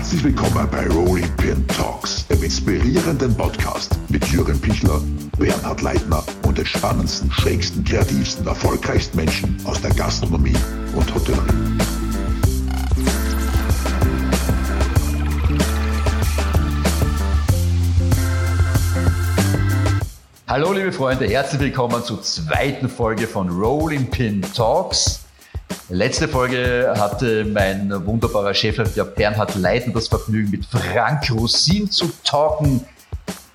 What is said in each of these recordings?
Herzlich willkommen bei Rolling Pin Talks, dem inspirierenden Podcast mit Jürgen Pichler, Bernhard Leitner und den spannendsten, schrägsten, kreativsten, erfolgreichsten Menschen aus der Gastronomie und Hotellerie. Hallo liebe Freunde, herzlich willkommen zur zweiten Folge von Rolling Pin Talks. Letzte Folge hatte mein wunderbarer Chefredakteur Bernhard Leiten das Vergnügen, mit Frank Rosin zu talken.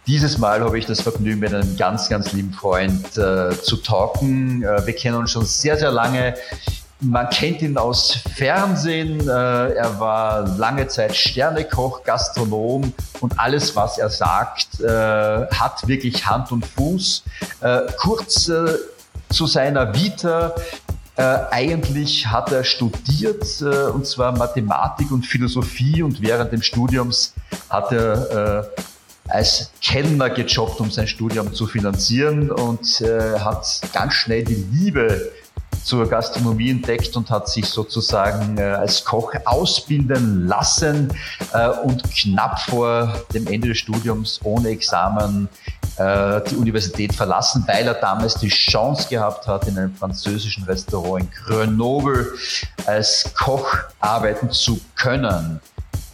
Dieses Mal habe ich das Vergnügen, mit einem ganz, ganz lieben Freund äh, zu talken. Äh, wir kennen uns schon sehr, sehr lange. Man kennt ihn aus Fernsehen. Äh, er war lange Zeit Sternekoch, Gastronom und alles, was er sagt, äh, hat wirklich Hand und Fuß. Äh, kurz zu seiner Vita. Eigentlich hat er studiert, und zwar Mathematik und Philosophie und während des Studiums hat er als Kellner gejobbt, um sein Studium zu finanzieren und äh, hat ganz schnell die Liebe zur Gastronomie entdeckt und hat sich sozusagen äh, als Koch ausbilden lassen äh, und knapp vor dem Ende des Studiums ohne Examen äh, die Universität verlassen, weil er damals die Chance gehabt hat, in einem französischen Restaurant in Grenoble als Koch arbeiten zu können.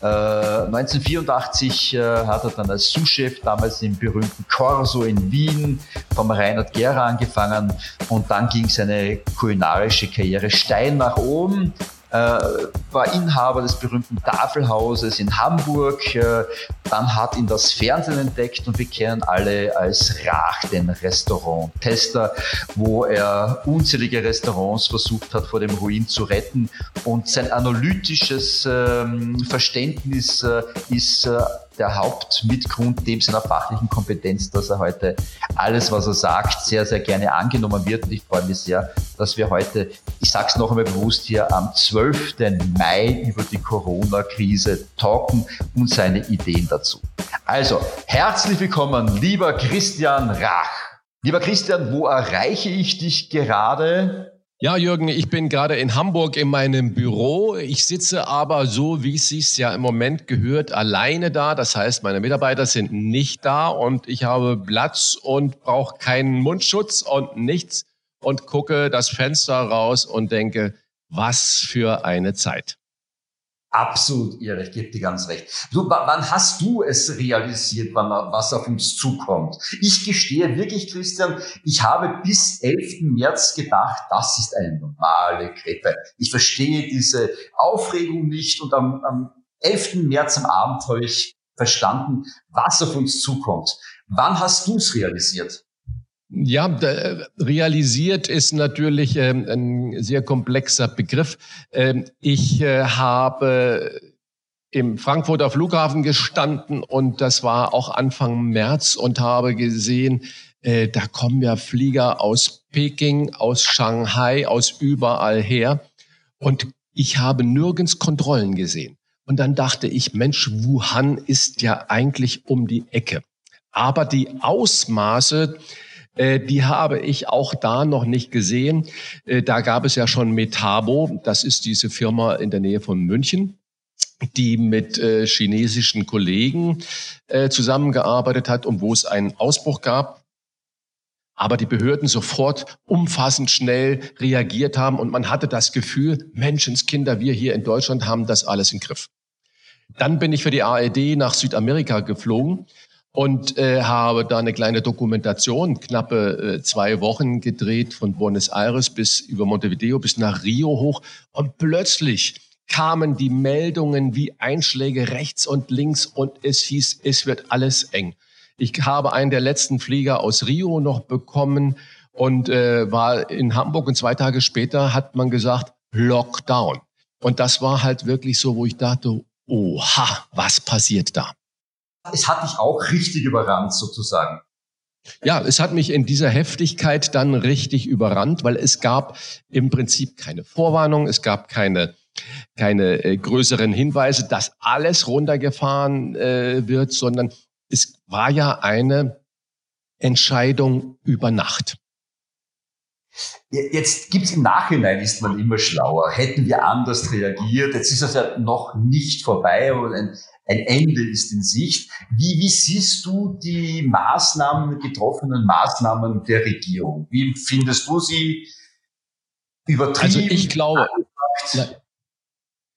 1984 äh, äh, hat er dann als Sous-Chef damals im berühmten Corso in Wien vom Reinhard Gera angefangen und dann ging seine kulinarische Karriere steil nach oben äh, war Inhaber des berühmten Tafelhauses in Hamburg. Äh, dann hat ihn das Fernsehen entdeckt und wir kennen alle als Rach, den Restaurant-Tester, wo er unzählige Restaurants versucht hat, vor dem Ruin zu retten. Und sein analytisches ähm, Verständnis äh, ist äh, der Hauptmitgrund neben seiner fachlichen Kompetenz, dass er heute alles, was er sagt, sehr, sehr gerne angenommen wird. Und ich freue mich sehr, dass wir heute, ich sage es noch einmal bewusst hier, am 12. Mai über die Corona-Krise talken und seine Ideen dazu. Also, herzlich willkommen, lieber Christian Rach. Lieber Christian, wo erreiche ich dich gerade? Ja, Jürgen, ich bin gerade in Hamburg in meinem Büro. Ich sitze aber so, wie es sich ja im Moment gehört, alleine da. Das heißt, meine Mitarbeiter sind nicht da und ich habe Platz und brauche keinen Mundschutz und nichts und gucke das Fenster raus und denke, was für eine Zeit. Absolut irre, ich gebe dir ganz recht. Du, wann hast du es realisiert, wann, was auf uns zukommt? Ich gestehe wirklich, Christian, ich habe bis 11. März gedacht, das ist eine normale Grippe. Ich verstehe diese Aufregung nicht und am, am 11. März am Abend habe ich verstanden, was auf uns zukommt. Wann hast du es realisiert? Ja, realisiert ist natürlich ähm, ein sehr komplexer Begriff. Ähm, ich äh, habe im Frankfurter Flughafen gestanden und das war auch Anfang März und habe gesehen, äh, da kommen ja Flieger aus Peking, aus Shanghai, aus überall her und ich habe nirgends Kontrollen gesehen. Und dann dachte ich, Mensch, Wuhan ist ja eigentlich um die Ecke. Aber die Ausmaße, äh, die habe ich auch da noch nicht gesehen. Äh, da gab es ja schon Metabo, das ist diese Firma in der Nähe von München die mit äh, chinesischen Kollegen äh, zusammengearbeitet hat und wo es einen Ausbruch gab. Aber die Behörden sofort umfassend schnell reagiert haben und man hatte das Gefühl, Menschenskinder, wir hier in Deutschland haben das alles im Griff. Dann bin ich für die ARD nach Südamerika geflogen und äh, habe da eine kleine Dokumentation, knappe äh, zwei Wochen gedreht, von Buenos Aires bis über Montevideo bis nach Rio hoch. Und plötzlich kamen die Meldungen wie Einschläge rechts und links und es hieß, es wird alles eng. Ich habe einen der letzten Flieger aus Rio noch bekommen und äh, war in Hamburg und zwei Tage später hat man gesagt, Lockdown. Und das war halt wirklich so, wo ich dachte, oha, was passiert da? Es hat dich auch richtig überrannt sozusagen. Ja, es hat mich in dieser Heftigkeit dann richtig überrannt, weil es gab im Prinzip keine Vorwarnung, es gab keine keine äh, größeren Hinweise, dass alles runtergefahren äh, wird, sondern es war ja eine Entscheidung über Nacht. Jetzt gibt's im Nachhinein, ist man immer schlauer. Hätten wir anders reagiert? Jetzt ist das ja noch nicht vorbei und ein, ein Ende ist in Sicht. Wie, wie siehst du die Maßnahmen, getroffenen Maßnahmen der Regierung? Wie findest du sie übertrieben? Also ich glaube,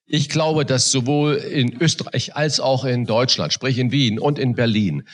ich glaube, dass sowohl in Österreich als auch in Deutschland, sprich in Wien und in Berlin,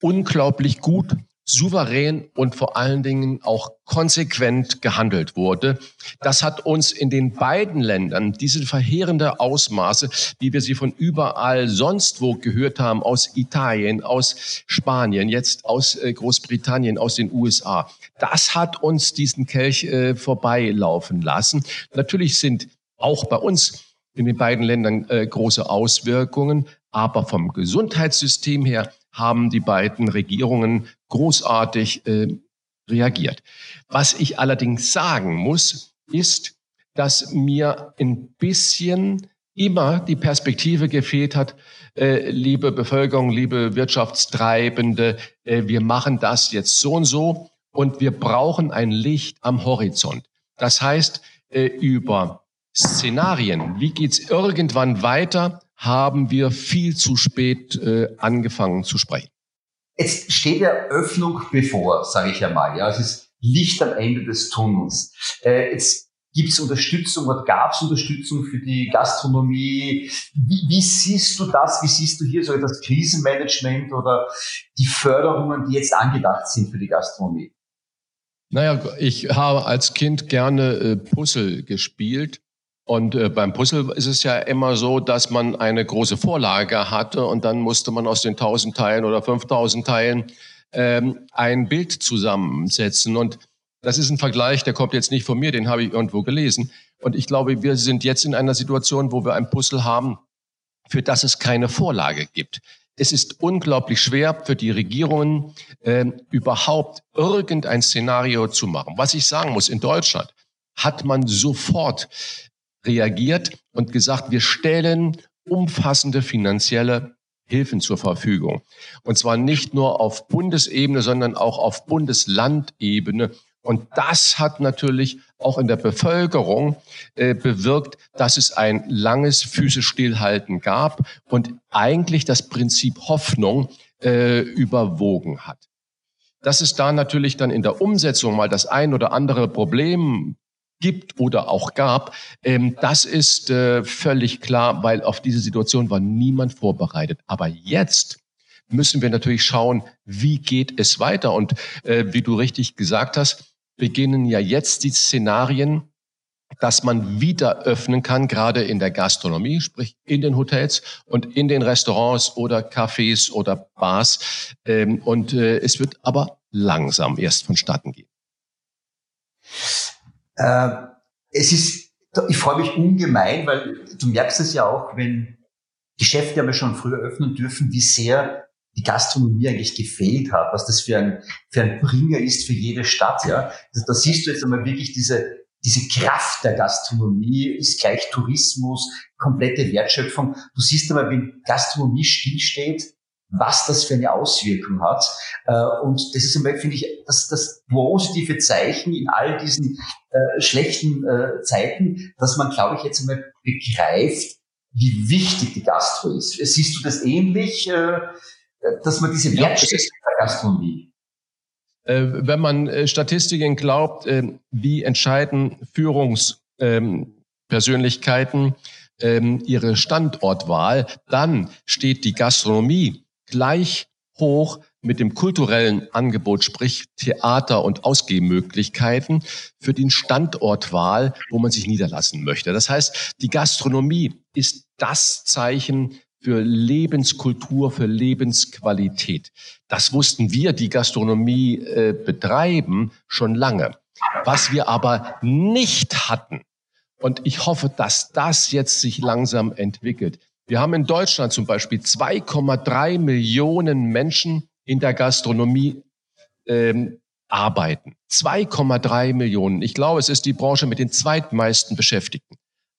unglaublich gut souverän und vor allen Dingen auch konsequent gehandelt wurde. Das hat uns in den beiden Ländern diese verheerende Ausmaße, wie wir sie von überall sonst wo gehört haben, aus Italien, aus Spanien, jetzt aus äh, Großbritannien, aus den USA, das hat uns diesen Kelch äh, vorbeilaufen lassen. Natürlich sind auch bei uns in den beiden Ländern äh, große Auswirkungen, aber vom Gesundheitssystem her haben die beiden Regierungen großartig äh, reagiert. Was ich allerdings sagen muss, ist, dass mir ein bisschen immer die Perspektive gefehlt hat, äh, liebe Bevölkerung, liebe Wirtschaftstreibende, äh, wir machen das jetzt so und so und wir brauchen ein Licht am Horizont. Das heißt, äh, über Szenarien, wie geht's irgendwann weiter, haben wir viel zu spät äh, angefangen zu sprechen. Jetzt steht ja Öffnung bevor, sage ich ja mal. Ja, es ist Licht am Ende des Tunnels. Äh, jetzt gibt es Unterstützung oder gab es Unterstützung für die Gastronomie? Wie, wie, siehst du das? Wie siehst du hier so das Krisenmanagement oder die Förderungen, die jetzt angedacht sind für die Gastronomie? Naja, ich habe als Kind gerne äh, Puzzle gespielt und äh, beim Puzzle ist es ja immer so, dass man eine große Vorlage hatte und dann musste man aus den 1000 Teilen oder 5000 Teilen ähm, ein Bild zusammensetzen. Und das ist ein Vergleich, der kommt jetzt nicht von mir, den habe ich irgendwo gelesen. Und ich glaube, wir sind jetzt in einer Situation, wo wir ein Puzzle haben, für das es keine Vorlage gibt. Es ist unglaublich schwer für die Regierungen, äh, überhaupt irgendein Szenario zu machen. Was ich sagen muss, in Deutschland hat man sofort reagiert und gesagt, wir stellen umfassende finanzielle Hilfen zur Verfügung. Und zwar nicht nur auf Bundesebene, sondern auch auf Bundeslandebene. Und das hat natürlich auch in der Bevölkerung äh, bewirkt, dass es ein langes physisch Stillhalten gab und eigentlich das Prinzip Hoffnung äh, überwogen hat. Dass es da natürlich dann in der Umsetzung mal das ein oder andere Problem gibt oder auch gab, ähm, das ist äh, völlig klar, weil auf diese Situation war niemand vorbereitet. Aber jetzt müssen wir natürlich schauen, wie geht es weiter. Und äh, wie du richtig gesagt hast, beginnen ja jetzt die Szenarien, dass man wieder öffnen kann, gerade in der Gastronomie, sprich in den Hotels und in den Restaurants oder Cafés oder Bars. Ähm, und äh, es wird aber langsam erst vonstatten gehen. Äh, es ist, ich freue mich ungemein, weil du merkst es ja auch, wenn Geschäfte haben wir schon früher öffnen dürfen, wie sehr die Gastronomie eigentlich gefehlt hat, was das für ein, für ein Bringer ist für jede Stadt, ja. Also da siehst du jetzt einmal wirklich diese, diese Kraft der Gastronomie ist gleich Tourismus, komplette Wertschöpfung. Du siehst aber, wenn Gastronomie stillsteht, was das für eine Auswirkung hat. Äh, und das ist einmal, finde ich, das, das positive Zeichen in all diesen äh, schlechten äh, Zeiten, dass man, glaube ich, jetzt einmal begreift, wie wichtig die Gastro ist. Siehst du das ähnlich, äh, dass man diese Wertschätzung der Gastronomie äh, wenn man äh, Statistiken glaubt, wie entscheiden Führungspersönlichkeiten ähm, ihre Standortwahl, dann steht die Gastronomie gleich hoch mit dem kulturellen Angebot, sprich Theater und Ausgehmöglichkeiten für den Standortwahl, wo man sich niederlassen möchte. Das heißt, die Gastronomie ist das Zeichen für Lebenskultur, für Lebensqualität. Das wussten wir, die Gastronomie äh, betreiben, schon lange. Was wir aber nicht hatten, und ich hoffe, dass das jetzt sich langsam entwickelt, wir haben in Deutschland zum Beispiel 2,3 Millionen Menschen in der Gastronomie ähm, arbeiten. 2,3 Millionen. Ich glaube, es ist die Branche mit den zweitmeisten Beschäftigten.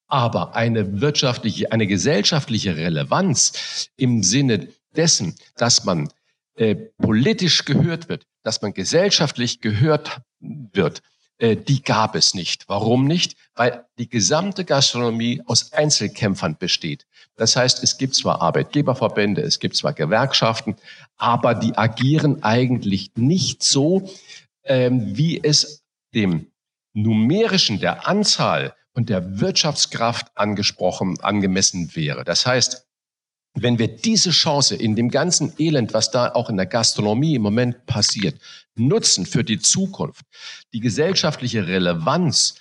Aber eine wirtschaftliche, eine gesellschaftliche Relevanz im Sinne dessen, dass man äh, politisch gehört wird, dass man gesellschaftlich gehört wird, äh, die gab es nicht. Warum nicht? Weil die gesamte Gastronomie aus Einzelkämpfern besteht. Das heißt, es gibt zwar Arbeitgeberverbände, es gibt zwar Gewerkschaften, aber die agieren eigentlich nicht so, ähm, wie es dem numerischen, der Anzahl und der Wirtschaftskraft angesprochen, angemessen wäre. Das heißt, wenn wir diese Chance in dem ganzen Elend, was da auch in der Gastronomie im Moment passiert, nutzen für die Zukunft, die gesellschaftliche Relevanz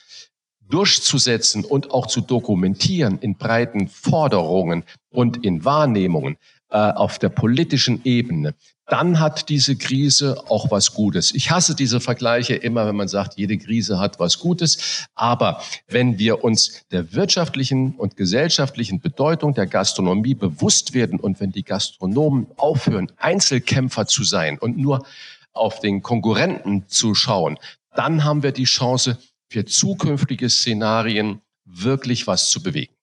durchzusetzen und auch zu dokumentieren in breiten Forderungen und in Wahrnehmungen äh, auf der politischen Ebene, dann hat diese Krise auch was Gutes. Ich hasse diese Vergleiche immer, wenn man sagt, jede Krise hat was Gutes. Aber wenn wir uns der wirtschaftlichen und gesellschaftlichen Bedeutung der Gastronomie bewusst werden und wenn die Gastronomen aufhören, Einzelkämpfer zu sein und nur auf den Konkurrenten zu schauen, dann haben wir die Chance, für zukünftige Szenarien wirklich was zu bewegen.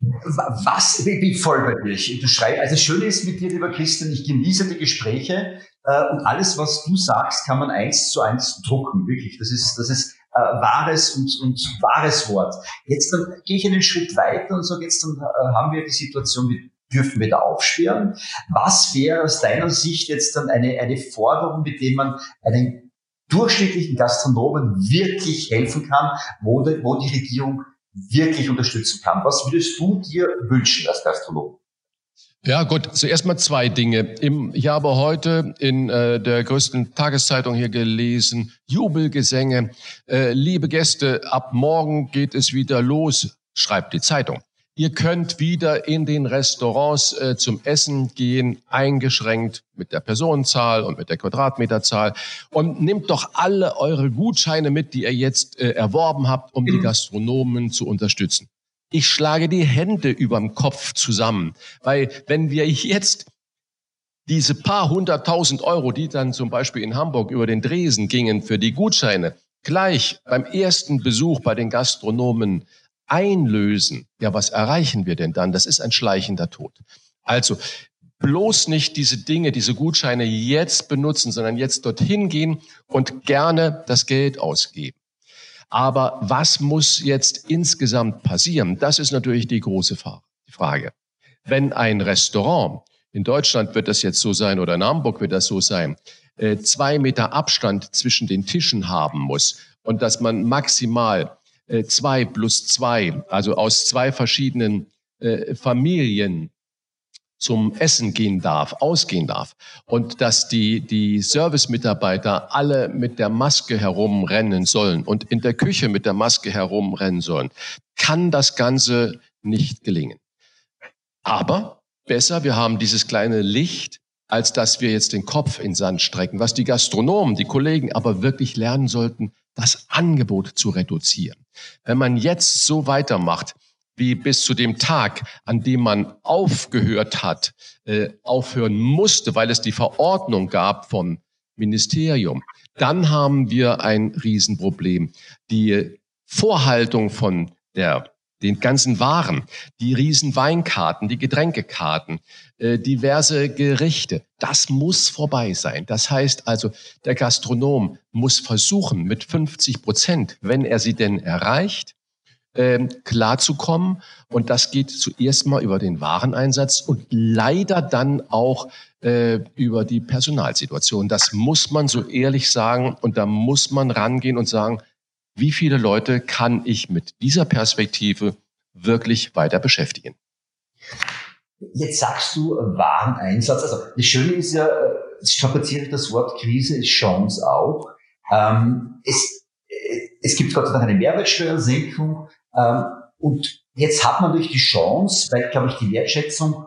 Was, ich voll bei dir. Du schreibst, also das Schöne ist mit dir, lieber Christian, ich genieße die Gespräche äh, und alles, was du sagst, kann man eins zu eins drucken. Wirklich, das ist, das ist äh, wahres und, und wahres Wort. Jetzt dann gehe ich einen Schritt weiter und sage, jetzt dann äh, haben wir die Situation, wie dürfen wir da aufsperren? Was wäre aus deiner Sicht jetzt dann eine, eine Forderung, mit dem man einen durchschnittlichen Gastronomen wirklich helfen kann, wo, de, wo die Regierung wirklich unterstützen kann. Was würdest du dir wünschen als Gastronom? Ja gut, zuerst mal zwei Dinge. ich habe heute in äh, der größten Tageszeitung hier gelesen, Jubelgesänge. Äh, liebe Gäste, ab morgen geht es wieder los, schreibt die Zeitung. Ihr könnt wieder in den Restaurants äh, zum Essen gehen, eingeschränkt mit der Personenzahl und mit der Quadratmeterzahl. Und nehmt doch alle eure Gutscheine mit, die ihr jetzt äh, erworben habt, um die Gastronomen zu unterstützen. Ich schlage die Hände überm Kopf zusammen, weil wenn wir jetzt diese paar hunderttausend Euro, die dann zum Beispiel in Hamburg über den Dresen gingen für die Gutscheine, gleich beim ersten Besuch bei den Gastronomen einlösen, ja, was erreichen wir denn dann? Das ist ein schleichender Tod. Also bloß nicht diese Dinge, diese Gutscheine jetzt benutzen, sondern jetzt dorthin gehen und gerne das Geld ausgeben. Aber was muss jetzt insgesamt passieren? Das ist natürlich die große Frage. Wenn ein Restaurant, in Deutschland wird das jetzt so sein oder in Hamburg wird das so sein, äh, zwei Meter Abstand zwischen den Tischen haben muss und dass man maximal äh, zwei plus zwei, also aus zwei verschiedenen äh, Familien zum Essen gehen darf, ausgehen darf und dass die, die Service-Mitarbeiter alle mit der Maske herumrennen sollen und in der Küche mit der Maske herumrennen sollen, kann das Ganze nicht gelingen. Aber besser, wir haben dieses kleine Licht, als dass wir jetzt den Kopf in Sand strecken, was die Gastronomen, die Kollegen aber wirklich lernen sollten, das Angebot zu reduzieren. Wenn man jetzt so weitermacht, wie bis zu dem Tag, an dem man aufgehört hat, äh, aufhören musste, weil es die Verordnung gab vom Ministerium, dann haben wir ein Riesenproblem. Die Vorhaltung von der den ganzen Waren, die riesen Weinkarten, die Getränkekarten, äh, diverse Gerichte. Das muss vorbei sein. Das heißt also, der Gastronom muss versuchen, mit 50 Prozent, wenn er sie denn erreicht, ähm, klarzukommen. Und das geht zuerst mal über den Wareneinsatz und leider dann auch äh, über die Personalsituation. Das muss man so ehrlich sagen. Und da muss man rangehen und sagen, wie viele Leute kann ich mit dieser Perspektive wirklich weiter beschäftigen. Jetzt sagst du äh, Wareneinsatz. Also das Schöne ist ja, äh, strapaziere das Wort Krise, ist Chance auch. Ähm, es, äh, es gibt Gott sei Dank eine Mehrwertsteuersenkung ähm, und jetzt hat man durch die Chance, weil, glaube ich, die Wertschätzung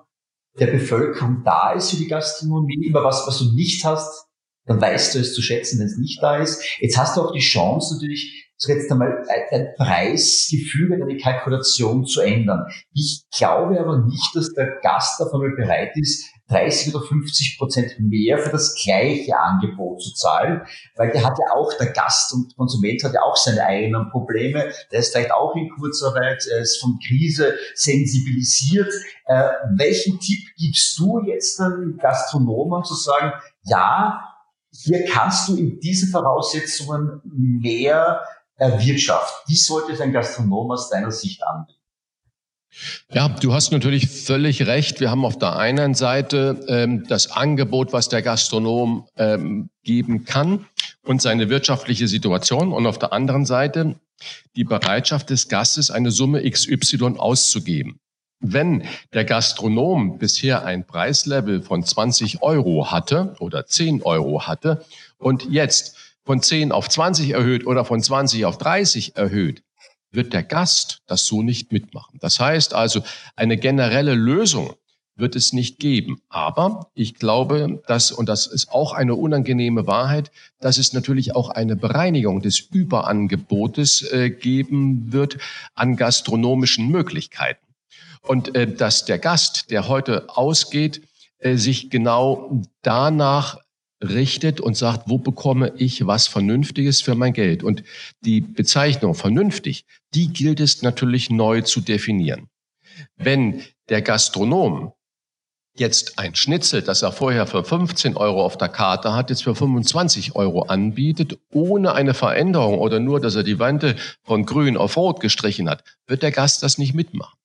der Bevölkerung da ist für die Gastronomie, immer was, was du nicht hast, dann weißt du es zu schätzen, wenn es nicht da ist. Jetzt hast du auch die Chance natürlich, jetzt einmal ein Preisgefüge, eine Kalkulation zu ändern. Ich glaube aber nicht, dass der Gast auf einmal bereit ist, 30 oder 50 Prozent mehr für das gleiche Angebot zu zahlen, weil der hat ja auch, der Gast und Konsument hat ja auch seine eigenen Probleme, der ist vielleicht auch in Kurzarbeit, er ist von Krise sensibilisiert. Äh, welchen Tipp gibst du jetzt den Gastronomen zu sagen, ja, hier kannst du in diesen Voraussetzungen mehr erwirtschaften. Wie sollte es ein Gastronom aus deiner Sicht anbieten? Ja, du hast natürlich völlig recht. Wir haben auf der einen Seite ähm, das Angebot, was der Gastronom ähm, geben kann und seine wirtschaftliche Situation und auf der anderen Seite die Bereitschaft des Gastes, eine Summe XY auszugeben. Wenn der Gastronom bisher ein Preislevel von 20 Euro hatte oder 10 Euro hatte und jetzt von 10 auf 20 erhöht oder von 20 auf 30 erhöht, wird der Gast das so nicht mitmachen. Das heißt also, eine generelle Lösung wird es nicht geben. Aber ich glaube, dass, und das ist auch eine unangenehme Wahrheit, dass es natürlich auch eine Bereinigung des Überangebotes äh, geben wird an gastronomischen Möglichkeiten. Und äh, dass der Gast, der heute ausgeht, äh, sich genau danach richtet und sagt, wo bekomme ich was Vernünftiges für mein Geld? Und die Bezeichnung vernünftig, die gilt es natürlich neu zu definieren. Wenn der Gastronom jetzt ein Schnitzel, das er vorher für 15 Euro auf der Karte hat, jetzt für 25 Euro anbietet, ohne eine Veränderung oder nur, dass er die Wande von grün auf rot gestrichen hat, wird der Gast das nicht mitmachen.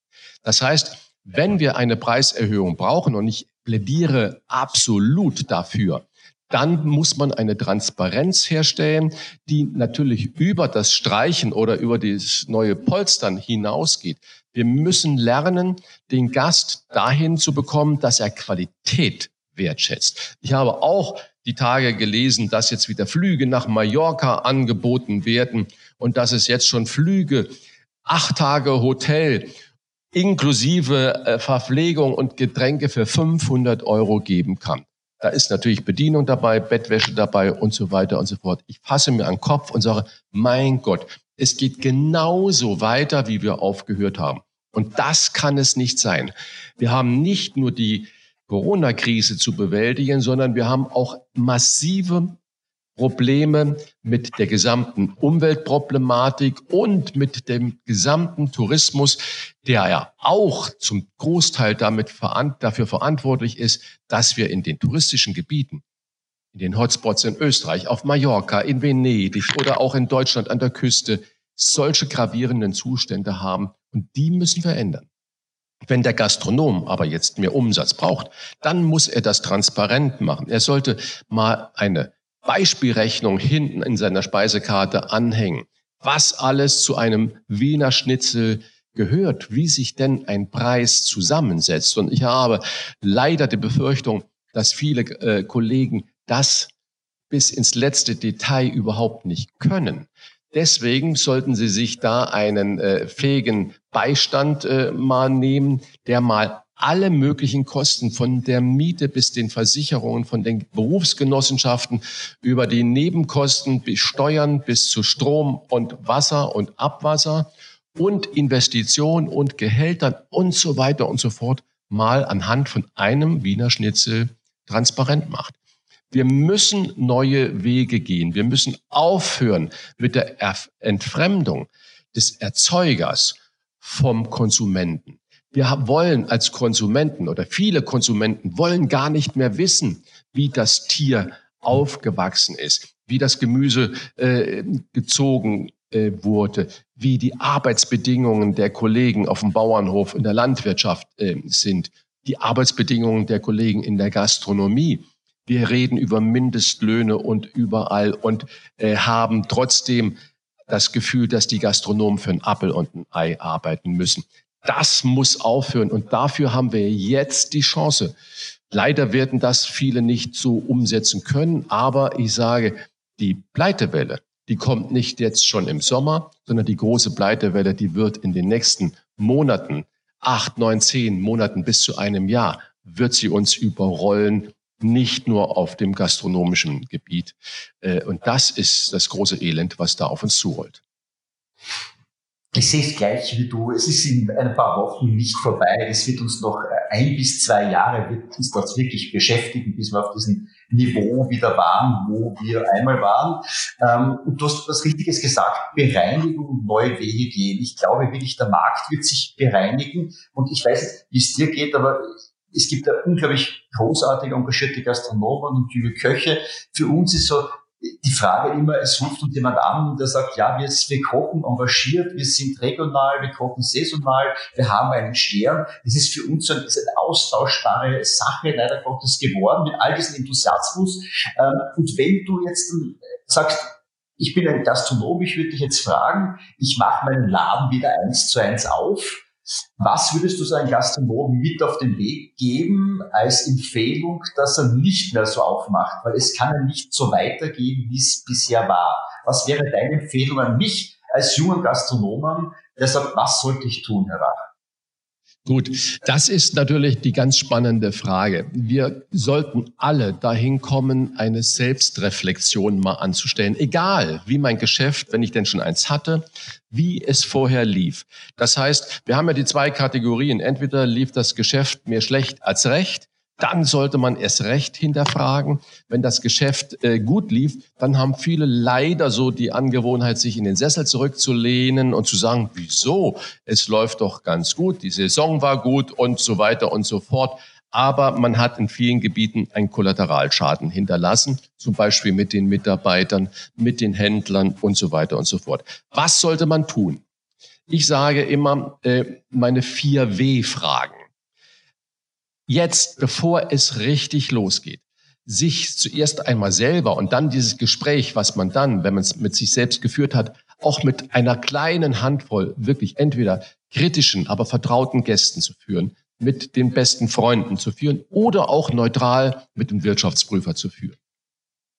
Das heißt, wenn wir eine Preiserhöhung brauchen, und ich plädiere absolut dafür, dann muss man eine Transparenz herstellen, die natürlich über das Streichen oder über das neue Polstern hinausgeht. Wir müssen lernen, den Gast dahin zu bekommen, dass er Qualität wertschätzt. Ich habe auch die Tage gelesen, dass jetzt wieder Flüge nach Mallorca angeboten werden und dass es jetzt schon Flüge, acht Tage Hotel inklusive äh, Verpflegung und Getränke für 500 Euro geben kann. Da ist natürlich Bedienung dabei, Bettwäsche dabei und so weiter und so fort. Ich fasse mir an den Kopf und sage, mein Gott, es geht genauso weiter, wie wir aufgehört haben. Und das kann es nicht sein. Wir haben nicht nur die Corona-Krise zu bewältigen, sondern wir haben auch massive Probleme mit der gesamten Umweltproblematik und mit dem gesamten Tourismus, der ja auch zum Großteil damit dafür verantwortlich ist, dass wir in den touristischen Gebieten, in den Hotspots in Österreich, auf Mallorca, in Venedig oder auch in Deutschland an der Küste solche gravierenden Zustände haben und die müssen wir ändern. Wenn der Gastronom aber jetzt mehr Umsatz braucht, dann muss er das transparent machen. Er sollte mal eine Beispielrechnung hinten in seiner Speisekarte anhängen, was alles zu einem Wiener Schnitzel gehört, wie sich denn ein Preis zusammensetzt. Und ich habe leider die Befürchtung, dass viele äh, Kollegen das bis ins letzte Detail überhaupt nicht können. Deswegen sollten Sie sich da einen äh, fähigen Beistand äh, mal nehmen, der mal alle möglichen Kosten von der Miete bis den Versicherungen, von den Berufsgenossenschaften über die Nebenkosten bis Steuern bis zu Strom und Wasser und Abwasser und Investitionen und Gehältern und so weiter und so fort mal anhand von einem Wiener Schnitzel transparent macht. Wir müssen neue Wege gehen. Wir müssen aufhören mit der Entfremdung des Erzeugers vom Konsumenten. Wir wollen als Konsumenten oder viele Konsumenten wollen gar nicht mehr wissen, wie das Tier aufgewachsen ist, wie das Gemüse äh, gezogen äh, wurde, wie die Arbeitsbedingungen der Kollegen auf dem Bauernhof in der Landwirtschaft äh, sind, die Arbeitsbedingungen der Kollegen in der Gastronomie. Wir reden über Mindestlöhne und überall und äh, haben trotzdem das Gefühl, dass die Gastronomen für ein Appel und ein Ei arbeiten müssen. Das muss aufhören und dafür haben wir jetzt die Chance. Leider werden das viele nicht so umsetzen können, aber ich sage, die Pleitewelle, die kommt nicht jetzt schon im Sommer, sondern die große Pleitewelle, die wird in den nächsten Monaten, acht, neun, zehn Monaten bis zu einem Jahr, wird sie uns überrollen, nicht nur auf dem gastronomischen Gebiet. Äh, und das ist das große Elend, was da auf uns zurollt. Ich sehe es gleich wie du. Es ist in ein paar Wochen nicht vorbei. Es wird uns noch ein bis zwei Jahre wird uns das wirklich beschäftigen, bis wir auf diesem Niveau wieder waren, wo wir einmal waren. Ähm, und du hast was Richtiges gesagt. Bereinigung und neue Wege gehen. Ich glaube wirklich, der Markt wird sich bereinigen. Und ich weiß nicht, wie es dir geht, aber es gibt da unglaublich großartige, engagierte Gastronomen und junge Köche. Für uns ist so die Frage immer, es ruft uns jemand an, der sagt, ja, wir, wir kochen engagiert, wir sind regional, wir kochen saisonal, wir haben einen Stern. Das ist für uns eine, eine austauschbare Sache, leider Gottes, geworden, mit all diesem Enthusiasmus. Ähm, und wenn du jetzt sagst, ich bin ein Gastronom, ich würde dich jetzt fragen, ich mache meinen Laden wieder eins zu eins auf, was würdest du so einem Gastronomen mit auf den Weg geben als Empfehlung, dass er nicht mehr so aufmacht? Weil es kann ja nicht so weitergehen, wie es bisher war. Was wäre deine Empfehlung an mich als jungen Gastronomen, sagt, was sollte ich tun, Herr Rach? Gut, das ist natürlich die ganz spannende Frage. Wir sollten alle dahin kommen, eine Selbstreflexion mal anzustellen. Egal, wie mein Geschäft, wenn ich denn schon eins hatte, wie es vorher lief. Das heißt, wir haben ja die zwei Kategorien. Entweder lief das Geschäft mir schlecht als recht dann sollte man erst recht hinterfragen. Wenn das Geschäft äh, gut lief, dann haben viele leider so die Angewohnheit, sich in den Sessel zurückzulehnen und zu sagen, wieso? Es läuft doch ganz gut, die Saison war gut und so weiter und so fort. Aber man hat in vielen Gebieten einen Kollateralschaden hinterlassen, zum Beispiel mit den Mitarbeitern, mit den Händlern und so weiter und so fort. Was sollte man tun? Ich sage immer äh, meine vier W-Fragen jetzt, bevor es richtig losgeht, sich zuerst einmal selber und dann dieses Gespräch, was man dann, wenn man es mit sich selbst geführt hat, auch mit einer kleinen Handvoll wirklich entweder kritischen, aber vertrauten Gästen zu führen, mit den besten Freunden zu führen oder auch neutral mit dem Wirtschaftsprüfer zu führen.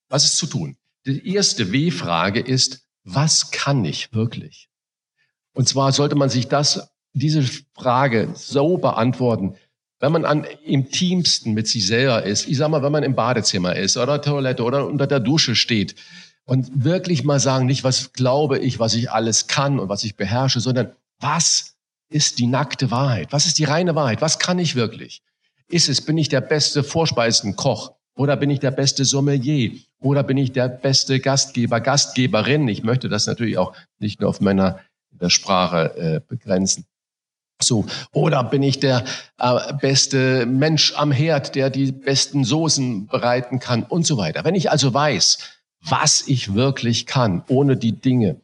Was ist zu tun? Die erste W-Frage ist, was kann ich wirklich? Und zwar sollte man sich das, diese Frage so beantworten, wenn man an, im Teamsten mit sich selber ist, ich sag mal, wenn man im Badezimmer ist oder Toilette oder unter der Dusche steht und wirklich mal sagen, nicht was glaube ich, was ich alles kann und was ich beherrsche, sondern was ist die nackte Wahrheit? Was ist die reine Wahrheit? Was kann ich wirklich? Ist es, bin ich der beste Vorspeisenkoch oder bin ich der beste Sommelier oder bin ich der beste Gastgeber, Gastgeberin? Ich möchte das natürlich auch nicht nur auf meiner Sprache äh, begrenzen. So, oder bin ich der äh, beste Mensch am Herd, der die besten Soßen bereiten kann und so weiter. Wenn ich also weiß, was ich wirklich kann, ohne die Dinge,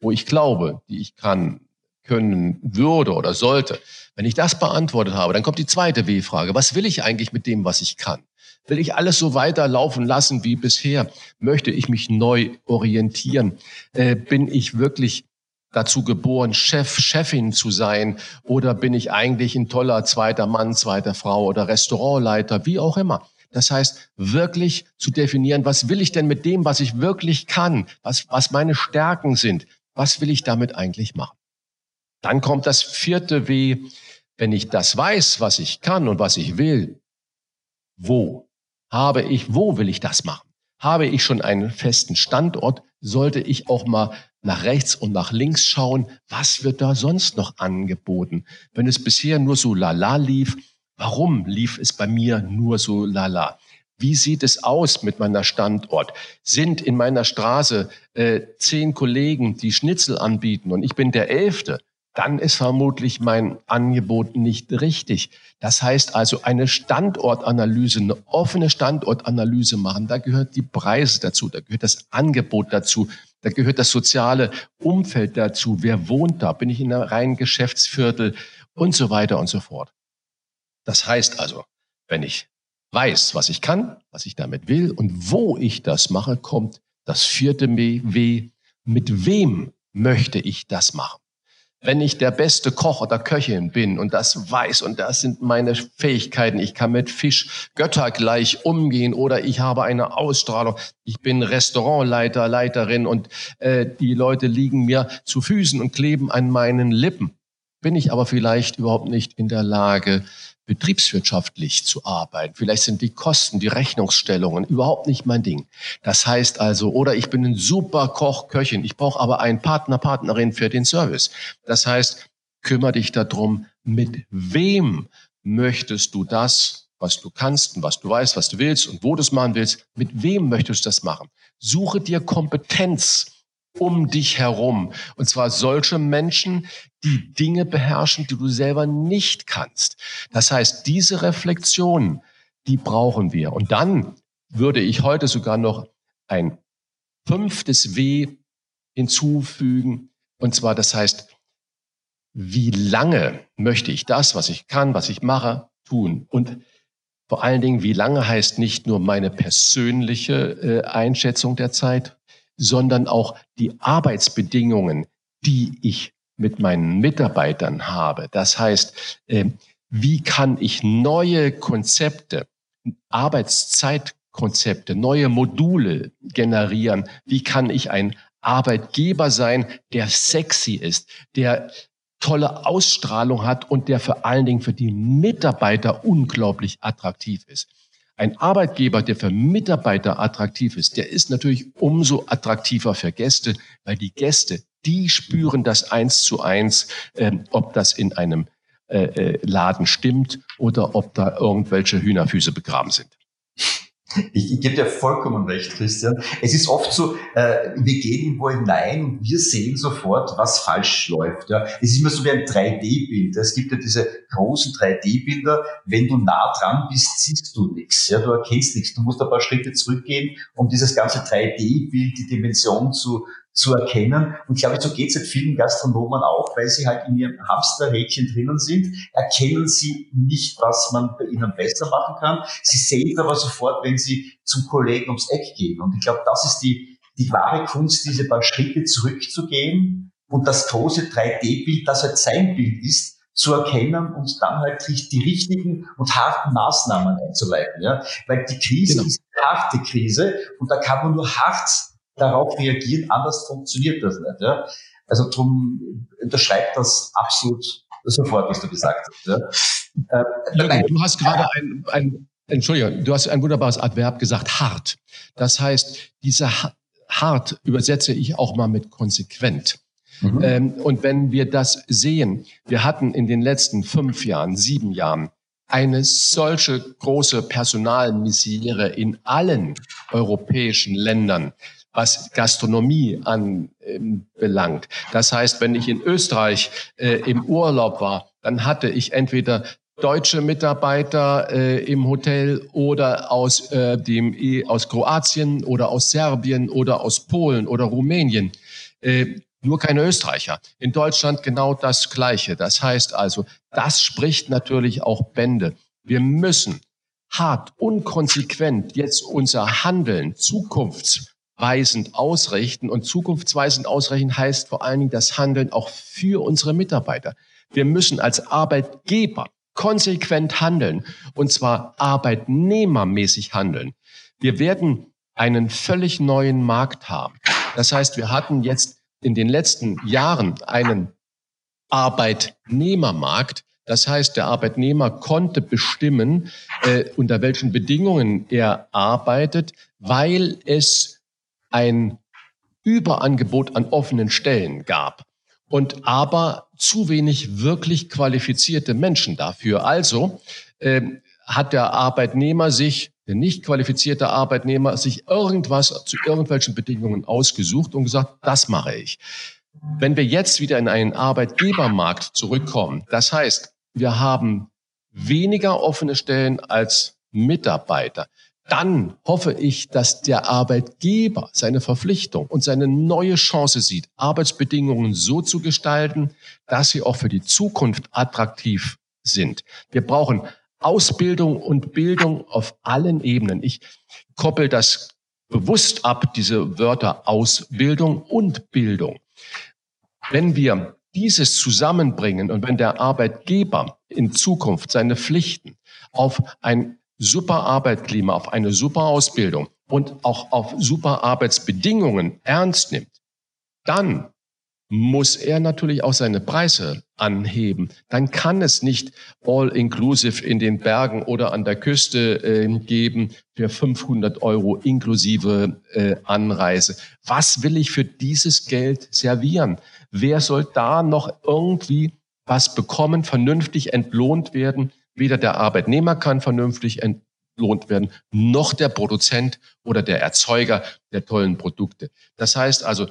wo ich glaube, die ich kann, können würde oder sollte, wenn ich das beantwortet habe, dann kommt die zweite W-Frage. Was will ich eigentlich mit dem, was ich kann? Will ich alles so weiterlaufen lassen wie bisher? Möchte ich mich neu orientieren? Äh, bin ich wirklich dazu geboren, Chef, Chefin zu sein? Oder bin ich eigentlich ein toller zweiter Mann, zweiter Frau oder Restaurantleiter, wie auch immer? Das heißt, wirklich zu definieren, was will ich denn mit dem, was ich wirklich kann? Was, was meine Stärken sind? Was will ich damit eigentlich machen? Dann kommt das vierte W. Wenn ich das weiß, was ich kann und was ich will, wo habe ich, wo will ich das machen? Habe ich schon einen festen Standort? Sollte ich auch mal nach rechts und nach links schauen, was wird da sonst noch angeboten? Wenn es bisher nur so lala lief, warum lief es bei mir nur so lala? Wie sieht es aus mit meiner Standort? Sind in meiner Straße äh, zehn Kollegen, die Schnitzel anbieten und ich bin der Elfte? dann ist vermutlich mein Angebot nicht richtig. Das heißt also eine Standortanalyse, eine offene Standortanalyse machen. Da gehört die Preise dazu, da gehört das Angebot dazu, da gehört das soziale Umfeld dazu. Wer wohnt da? Bin ich in einem reinen Geschäftsviertel und so weiter und so fort. Das heißt also, wenn ich weiß, was ich kann, was ich damit will und wo ich das mache, kommt das vierte W. Mit wem möchte ich das machen? Wenn ich der beste Koch oder Köchin bin und das weiß und das sind meine Fähigkeiten, ich kann mit Fisch göttergleich umgehen oder ich habe eine Ausstrahlung, ich bin Restaurantleiter, Leiterin und äh, die Leute liegen mir zu Füßen und kleben an meinen Lippen, bin ich aber vielleicht überhaupt nicht in der Lage, betriebswirtschaftlich zu arbeiten. Vielleicht sind die Kosten, die Rechnungsstellungen überhaupt nicht mein Ding. Das heißt also, oder ich bin ein super Koch, Köchin, ich brauche aber einen Partner, Partnerin für den Service. Das heißt, kümmere dich darum, mit wem möchtest du das, was du kannst und was du weißt, was du willst und wo du es machen willst, mit wem möchtest du das machen? Suche dir Kompetenz um dich herum. Und zwar solche Menschen, die Dinge beherrschen, die du selber nicht kannst. Das heißt, diese Reflexion, die brauchen wir. Und dann würde ich heute sogar noch ein fünftes W hinzufügen. Und zwar, das heißt, wie lange möchte ich das, was ich kann, was ich mache, tun? Und vor allen Dingen, wie lange heißt nicht nur meine persönliche äh, Einschätzung der Zeit, sondern auch die Arbeitsbedingungen, die ich mit meinen Mitarbeitern habe. Das heißt, äh, wie kann ich neue Konzepte, Arbeitszeitkonzepte, neue Module generieren? Wie kann ich ein Arbeitgeber sein, der sexy ist, der tolle Ausstrahlung hat und der vor allen Dingen für die Mitarbeiter unglaublich attraktiv ist. Ein Arbeitgeber, der für Mitarbeiter attraktiv ist, der ist natürlich umso attraktiver für Gäste, weil die Gäste, die spüren das eins zu eins, äh, ob das in einem äh, äh, Laden stimmt oder ob da irgendwelche Hühnerfüße begraben sind. Ich, ich gebe dir vollkommen recht, Christian. Es ist oft so, äh, wir gehen irgendwo hinein und wir sehen sofort, was falsch läuft. Ja. Es ist immer so wie ein 3D-Bild. Es gibt ja diese großen 3D-Bilder. Wenn du nah dran bist, siehst du nichts. Ja. Du erkennst nichts. Du musst ein paar Schritte zurückgehen, um dieses ganze 3D-Bild, die Dimension zu, zu erkennen. Und ich glaube, so geht es halt vielen Gastronomen auch, weil sie halt in ihrem Hamsterrädchen drinnen sind, erkennen sie nicht, was man bei ihnen besser machen kann. Sie sehen es aber sofort, wenn sie zum Kollegen ums Eck gehen. Und ich glaube, das ist die, die wahre Kunst, diese paar Schritte zurückzugehen und das große 3D-Bild, das halt sein Bild ist, zu erkennen und dann halt die richtigen und harten Maßnahmen einzuleiten. Ja? Weil die Krise genau. ist eine harte Krise und da kann man nur hart darauf reagieren, anders funktioniert das nicht. Ja? Also darum unterschreibt das absolut sofort, was du gesagt hast. Ja? Äh, Jürgen, du hast gerade ein, ein, Entschuldigung, du hast ein wunderbares Adverb gesagt, hart. Das heißt, diese hart übersetze ich auch mal mit konsequent. Mhm. Ähm, und wenn wir das sehen, wir hatten in den letzten fünf Jahren, sieben Jahren eine solche große Personalmisere in allen europäischen Ländern was Gastronomie anbelangt. Das heißt, wenn ich in Österreich äh, im Urlaub war, dann hatte ich entweder deutsche Mitarbeiter äh, im Hotel oder aus äh, dem e, aus Kroatien oder aus Serbien oder aus Polen oder Rumänien. Äh, nur keine Österreicher. In Deutschland genau das Gleiche. Das heißt also, das spricht natürlich auch Bände. Wir müssen hart und konsequent jetzt unser Handeln zukunfts weisend ausrichten. Und zukunftsweisend ausrichten heißt vor allen Dingen das Handeln auch für unsere Mitarbeiter. Wir müssen als Arbeitgeber konsequent handeln und zwar arbeitnehmermäßig handeln. Wir werden einen völlig neuen Markt haben. Das heißt, wir hatten jetzt in den letzten Jahren einen Arbeitnehmermarkt. Das heißt, der Arbeitnehmer konnte bestimmen, äh, unter welchen Bedingungen er arbeitet, weil es ein Überangebot an offenen Stellen gab und aber zu wenig wirklich qualifizierte Menschen dafür. Also äh, hat der Arbeitnehmer sich, der nicht qualifizierte Arbeitnehmer, sich irgendwas zu irgendwelchen Bedingungen ausgesucht und gesagt, das mache ich. Wenn wir jetzt wieder in einen Arbeitgebermarkt zurückkommen, das heißt, wir haben weniger offene Stellen als Mitarbeiter, dann hoffe ich, dass der Arbeitgeber seine Verpflichtung und seine neue Chance sieht, Arbeitsbedingungen so zu gestalten, dass sie auch für die Zukunft attraktiv sind. Wir brauchen Ausbildung und Bildung auf allen Ebenen. Ich koppel das bewusst ab, diese Wörter Ausbildung und Bildung. Wenn wir dieses zusammenbringen und wenn der Arbeitgeber in Zukunft seine Pflichten auf ein super Arbeitsklima, auf eine super Ausbildung und auch auf super Arbeitsbedingungen ernst nimmt, dann muss er natürlich auch seine Preise anheben. Dann kann es nicht all-inclusive in den Bergen oder an der Küste äh, geben für 500 Euro inklusive äh, Anreise. Was will ich für dieses Geld servieren? Wer soll da noch irgendwie was bekommen, vernünftig entlohnt werden? Weder der Arbeitnehmer kann vernünftig entlohnt werden, noch der Produzent oder der Erzeuger der tollen Produkte. Das heißt also,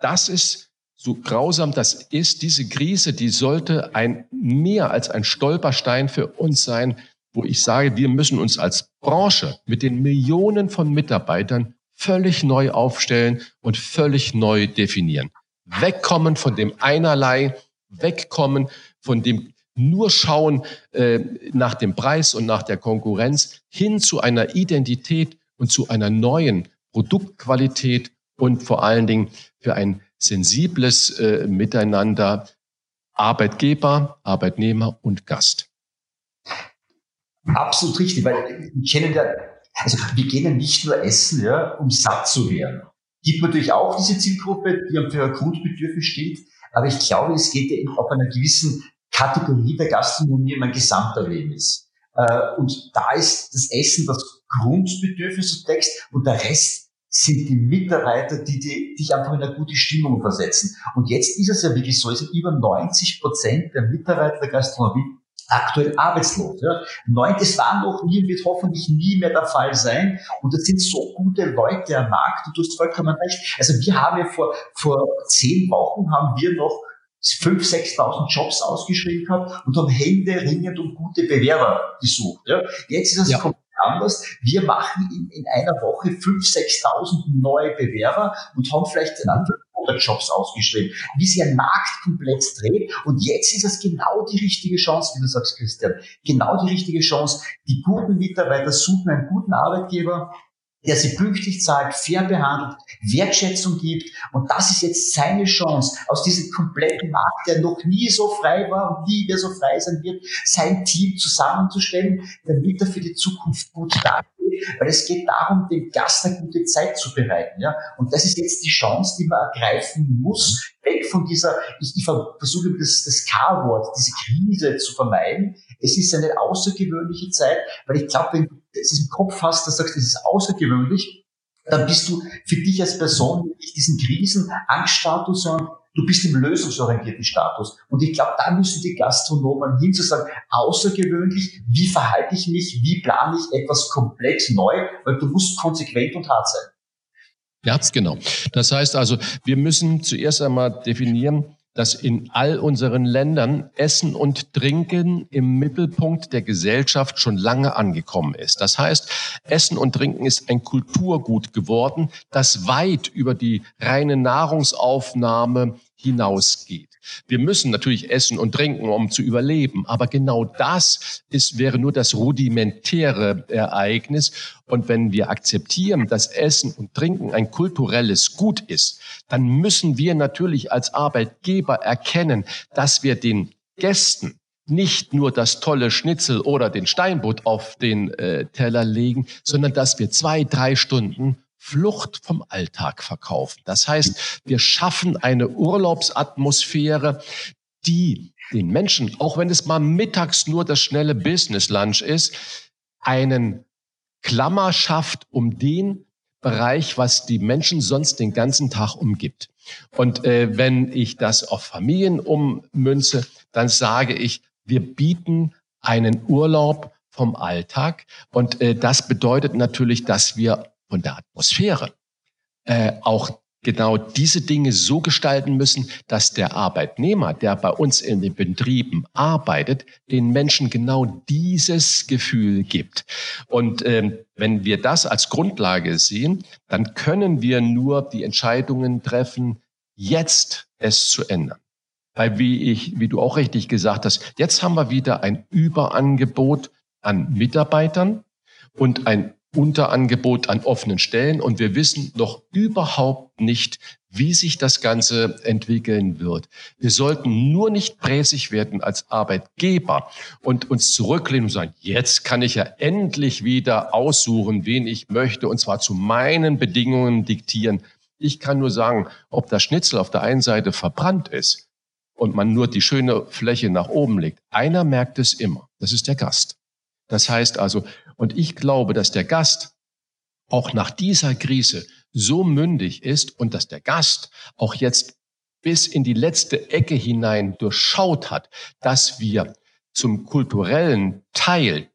das ist so grausam das ist, diese Krise, die sollte ein mehr als ein Stolperstein für uns sein, wo ich sage, wir müssen uns als Branche mit den Millionen von Mitarbeitern völlig neu aufstellen und völlig neu definieren. Wegkommen von dem Einerlei, wegkommen von dem nur schauen äh, nach dem Preis und nach der Konkurrenz hin zu einer Identität und zu einer neuen Produktqualität und vor allen Dingen für ein sensibles äh, Miteinander Arbeitgeber, Arbeitnehmer und Gast. Absolut richtig, weil wir kennen ja, also wir gehen ja nicht nur essen, ja, um satt zu werden. Gibt natürlich auch diese Zielgruppe, die für Grundbedürfnis steht, aber ich glaube, es geht ja auf einer gewissen Kategorie der Gastronomie um ein Gesamterlebnis. Äh, und da ist das Essen das Grundbedürfnis des Text und der Rest sind die Mitarbeiter, die, dich einfach in eine gute Stimmung versetzen. Und jetzt ist es ja wirklich so, es sind über 90 Prozent der Mitarbeiter der Gastronomie aktuell arbeitslos. Das war noch nie und wird hoffentlich nie mehr der Fall sein. Und das sind so gute Leute am Markt und du hast vollkommen recht. Also wir haben ja vor, vor zehn Wochen haben wir noch 5.000, 6.000 Jobs ausgeschrieben gehabt und haben Hände ringend um gute Bewerber gesucht. Ja. Jetzt ist es ja anders. Wir machen in, in einer Woche 5.000, 6.000 neue Bewerber und haben vielleicht 500 Jobs ausgeschrieben, wie sich ein Markt komplett dreht. Und jetzt ist es genau die richtige Chance, wie du sagst, Christian, genau die richtige Chance. Die guten Mitarbeiter suchen einen guten Arbeitgeber, der sie pünktlich zahlt, fair behandelt, Wertschätzung gibt. Und das ist jetzt seine Chance, aus diesem kompletten Markt, der noch nie so frei war und nie mehr so frei sein wird, sein Team zusammenzustellen, damit er für die Zukunft gut dasteht. Weil es geht darum, dem Gast eine gute Zeit zu bereiten. Ja? Und das ist jetzt die Chance, die man ergreifen muss, weg von dieser, ich, ich versuche das, das K-Wort, diese Krise zu vermeiden. Es ist eine außergewöhnliche Zeit, weil ich glaube, wenn du das im Kopf hast, dass du sagst, das ist außergewöhnlich, dann bist du für dich als Person nicht diesen Krisenangststatus, sondern du bist im lösungsorientierten Status. Und ich glaube, da müssen die Gastronomen hin zu sagen, außergewöhnlich, wie verhalte ich mich, wie plane ich etwas komplett neu, weil du musst konsequent und hart sein. Ja, genau. Das heißt also, wir müssen zuerst einmal definieren, dass in all unseren Ländern Essen und Trinken im Mittelpunkt der Gesellschaft schon lange angekommen ist. Das heißt, Essen und Trinken ist ein Kulturgut geworden, das weit über die reine Nahrungsaufnahme hinausgeht. Wir müssen natürlich essen und trinken, um zu überleben, aber genau das ist, wäre nur das rudimentäre Ereignis. Und wenn wir akzeptieren, dass Essen und Trinken ein kulturelles Gut ist, dann müssen wir natürlich als Arbeitgeber erkennen, dass wir den Gästen nicht nur das tolle Schnitzel oder den Steinbutt auf den äh, Teller legen, sondern dass wir zwei, drei Stunden Flucht vom Alltag verkaufen. Das heißt, wir schaffen eine Urlaubsatmosphäre, die den Menschen, auch wenn es mal mittags nur das schnelle Business Lunch ist, einen Klammer schafft um den Bereich, was die Menschen sonst den ganzen Tag umgibt. Und äh, wenn ich das auf Familien ummünze, dann sage ich, wir bieten einen Urlaub vom Alltag. Und äh, das bedeutet natürlich, dass wir von der Atmosphäre äh, auch genau diese Dinge so gestalten müssen, dass der Arbeitnehmer, der bei uns in den Betrieben arbeitet, den Menschen genau dieses Gefühl gibt. Und ähm, wenn wir das als Grundlage sehen, dann können wir nur die Entscheidungen treffen, jetzt es zu ändern. Weil wie ich, wie du auch richtig gesagt hast, jetzt haben wir wieder ein Überangebot an Mitarbeitern und ein Unterangebot an offenen Stellen und wir wissen noch überhaupt nicht, wie sich das Ganze entwickeln wird. Wir sollten nur nicht präsig werden als Arbeitgeber und uns zurücklehnen und sagen, jetzt kann ich ja endlich wieder aussuchen, wen ich möchte und zwar zu meinen Bedingungen diktieren. Ich kann nur sagen, ob das Schnitzel auf der einen Seite verbrannt ist und man nur die schöne Fläche nach oben legt. Einer merkt es immer. Das ist der Gast. Das heißt also, und ich glaube, dass der Gast auch nach dieser Krise so mündig ist und dass der Gast auch jetzt bis in die letzte Ecke hinein durchschaut hat, dass wir zum kulturellen Teil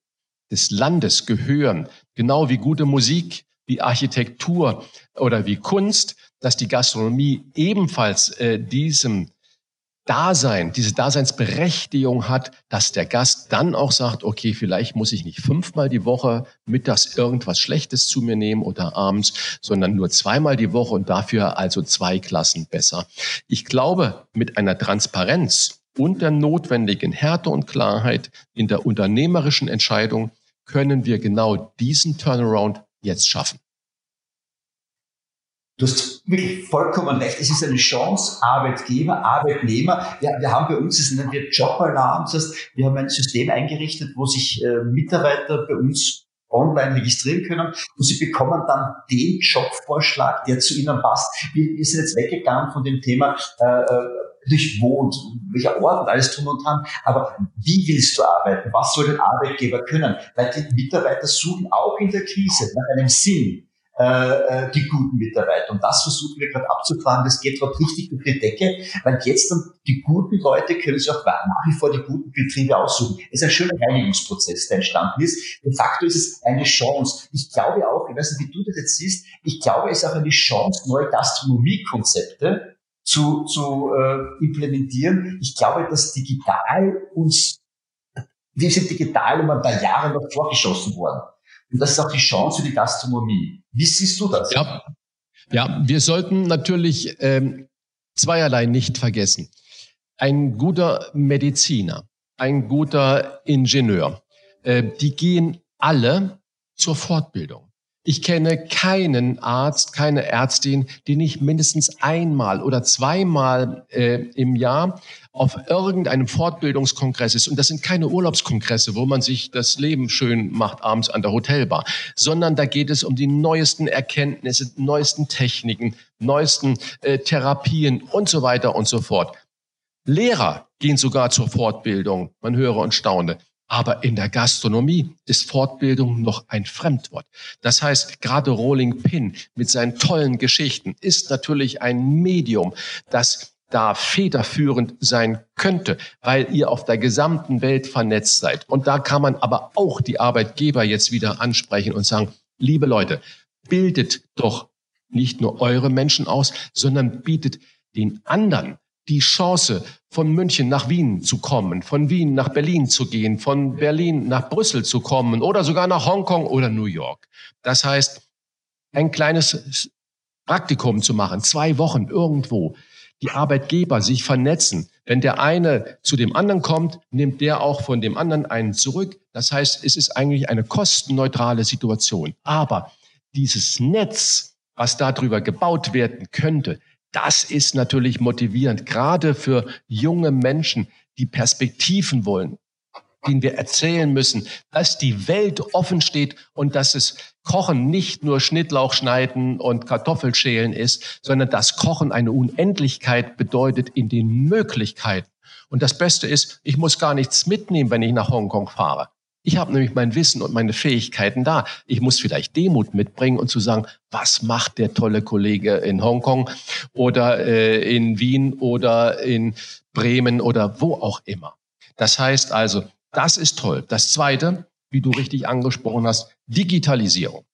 des Landes gehören, genau wie gute Musik wie Architektur oder wie Kunst, dass die Gastronomie ebenfalls äh, diesem Dasein, diese Daseinsberechtigung hat, dass der Gast dann auch sagt, okay, vielleicht muss ich nicht fünfmal die Woche mittags irgendwas Schlechtes zu mir nehmen oder abends, sondern nur zweimal die Woche und dafür also zwei Klassen besser. Ich glaube, mit einer Transparenz und der notwendigen Härte und Klarheit in der unternehmerischen Entscheidung können wir genau diesen Turnaround jetzt schaffen. Du hast wirklich vollkommen recht. Es ist eine Chance, Arbeitgeber, Arbeitnehmer. Ja, wir haben bei uns, das nennen wir Jobalarm. Das heißt, wir haben ein System eingerichtet, wo sich äh, Mitarbeiter bei uns online registrieren können und sie bekommen dann den Jobvorschlag, der zu ihnen passt. Wir, wir sind jetzt weggegangen von dem Thema, äh, äh durch wo und welcher Ort und alles drum und dran. Aber wie willst du arbeiten? Was soll ein Arbeitgeber können? Weil die Mitarbeiter suchen auch in der Krise nach einem Sinn. Äh, äh, die guten Mitarbeiter. Und das versuchen wir gerade abzufahren. Das geht gerade richtig durch die Decke, weil jetzt dann die guten Leute können sich auch nach wie vor die guten Betriebe aussuchen. Es ist ein schöner Reinigungsprozess, der entstanden ist. De facto ist es eine Chance. Ich glaube auch, ich weiß nicht, wie du das jetzt siehst, ich glaube, es ist auch eine Chance, neue Gastronomiekonzepte zu, zu äh, implementieren. Ich glaube, dass digital uns, wir sind digital um ein paar Jahre noch vorgeschossen worden. Und das ist auch die Chance für die Gastronomie. Wie siehst du das? Ja, ja wir sollten natürlich ähm, zweierlei nicht vergessen. Ein guter Mediziner, ein guter Ingenieur, äh, die gehen alle zur Fortbildung. Ich kenne keinen Arzt, keine Ärztin, die nicht mindestens einmal oder zweimal äh, im Jahr auf irgendeinem Fortbildungskongress ist. Und das sind keine Urlaubskongresse, wo man sich das Leben schön macht abends an der Hotelbar, sondern da geht es um die neuesten Erkenntnisse, neuesten Techniken, neuesten äh, Therapien und so weiter und so fort. Lehrer gehen sogar zur Fortbildung. Man höre und staune. Aber in der Gastronomie ist Fortbildung noch ein Fremdwort. Das heißt, gerade Rolling Pin mit seinen tollen Geschichten ist natürlich ein Medium, das da federführend sein könnte, weil ihr auf der gesamten Welt vernetzt seid. Und da kann man aber auch die Arbeitgeber jetzt wieder ansprechen und sagen, liebe Leute, bildet doch nicht nur eure Menschen aus, sondern bietet den anderen die Chance, von München nach Wien zu kommen, von Wien nach Berlin zu gehen, von Berlin nach Brüssel zu kommen oder sogar nach Hongkong oder New York. Das heißt, ein kleines Praktikum zu machen, zwei Wochen irgendwo, die Arbeitgeber sich vernetzen. Wenn der eine zu dem anderen kommt, nimmt der auch von dem anderen einen zurück. Das heißt, es ist eigentlich eine kostenneutrale Situation. Aber dieses Netz, was darüber gebaut werden könnte, das ist natürlich motivierend, gerade für junge Menschen, die Perspektiven wollen, denen wir erzählen müssen, dass die Welt offen steht und dass es Kochen nicht nur Schnittlauch schneiden und Kartoffelschälen ist, sondern dass Kochen eine Unendlichkeit bedeutet in den Möglichkeiten. Und das Beste ist, ich muss gar nichts mitnehmen, wenn ich nach Hongkong fahre. Ich habe nämlich mein Wissen und meine Fähigkeiten da. Ich muss vielleicht Demut mitbringen und zu sagen, was macht der tolle Kollege in Hongkong oder äh, in Wien oder in Bremen oder wo auch immer. Das heißt also, das ist toll. Das Zweite, wie du richtig angesprochen hast, Digitalisierung.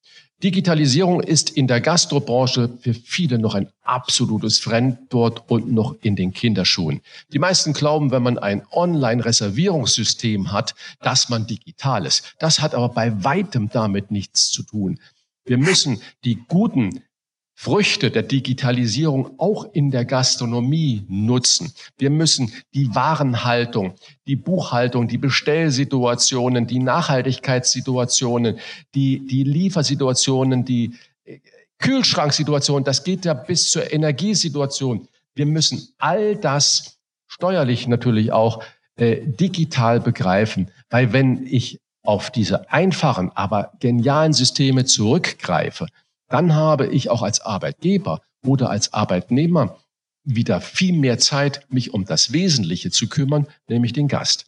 Digitalisierung ist in der Gastrobranche für viele noch ein absolutes Fremdwort und noch in den Kinderschuhen. Die meisten glauben, wenn man ein Online-Reservierungssystem hat, dass man digital ist. Das hat aber bei weitem damit nichts zu tun. Wir müssen die guten Früchte der Digitalisierung auch in der Gastronomie nutzen. Wir müssen die Warenhaltung, die Buchhaltung, die Bestellsituationen, die Nachhaltigkeitssituationen, die, die Liefersituationen, die äh, Kühlschranksituation, das geht ja bis zur Energiesituation. Wir müssen all das steuerlich natürlich auch äh, digital begreifen, weil wenn ich auf diese einfachen, aber genialen Systeme zurückgreife, dann habe ich auch als Arbeitgeber oder als Arbeitnehmer wieder viel mehr Zeit, mich um das Wesentliche zu kümmern, nämlich den Gast.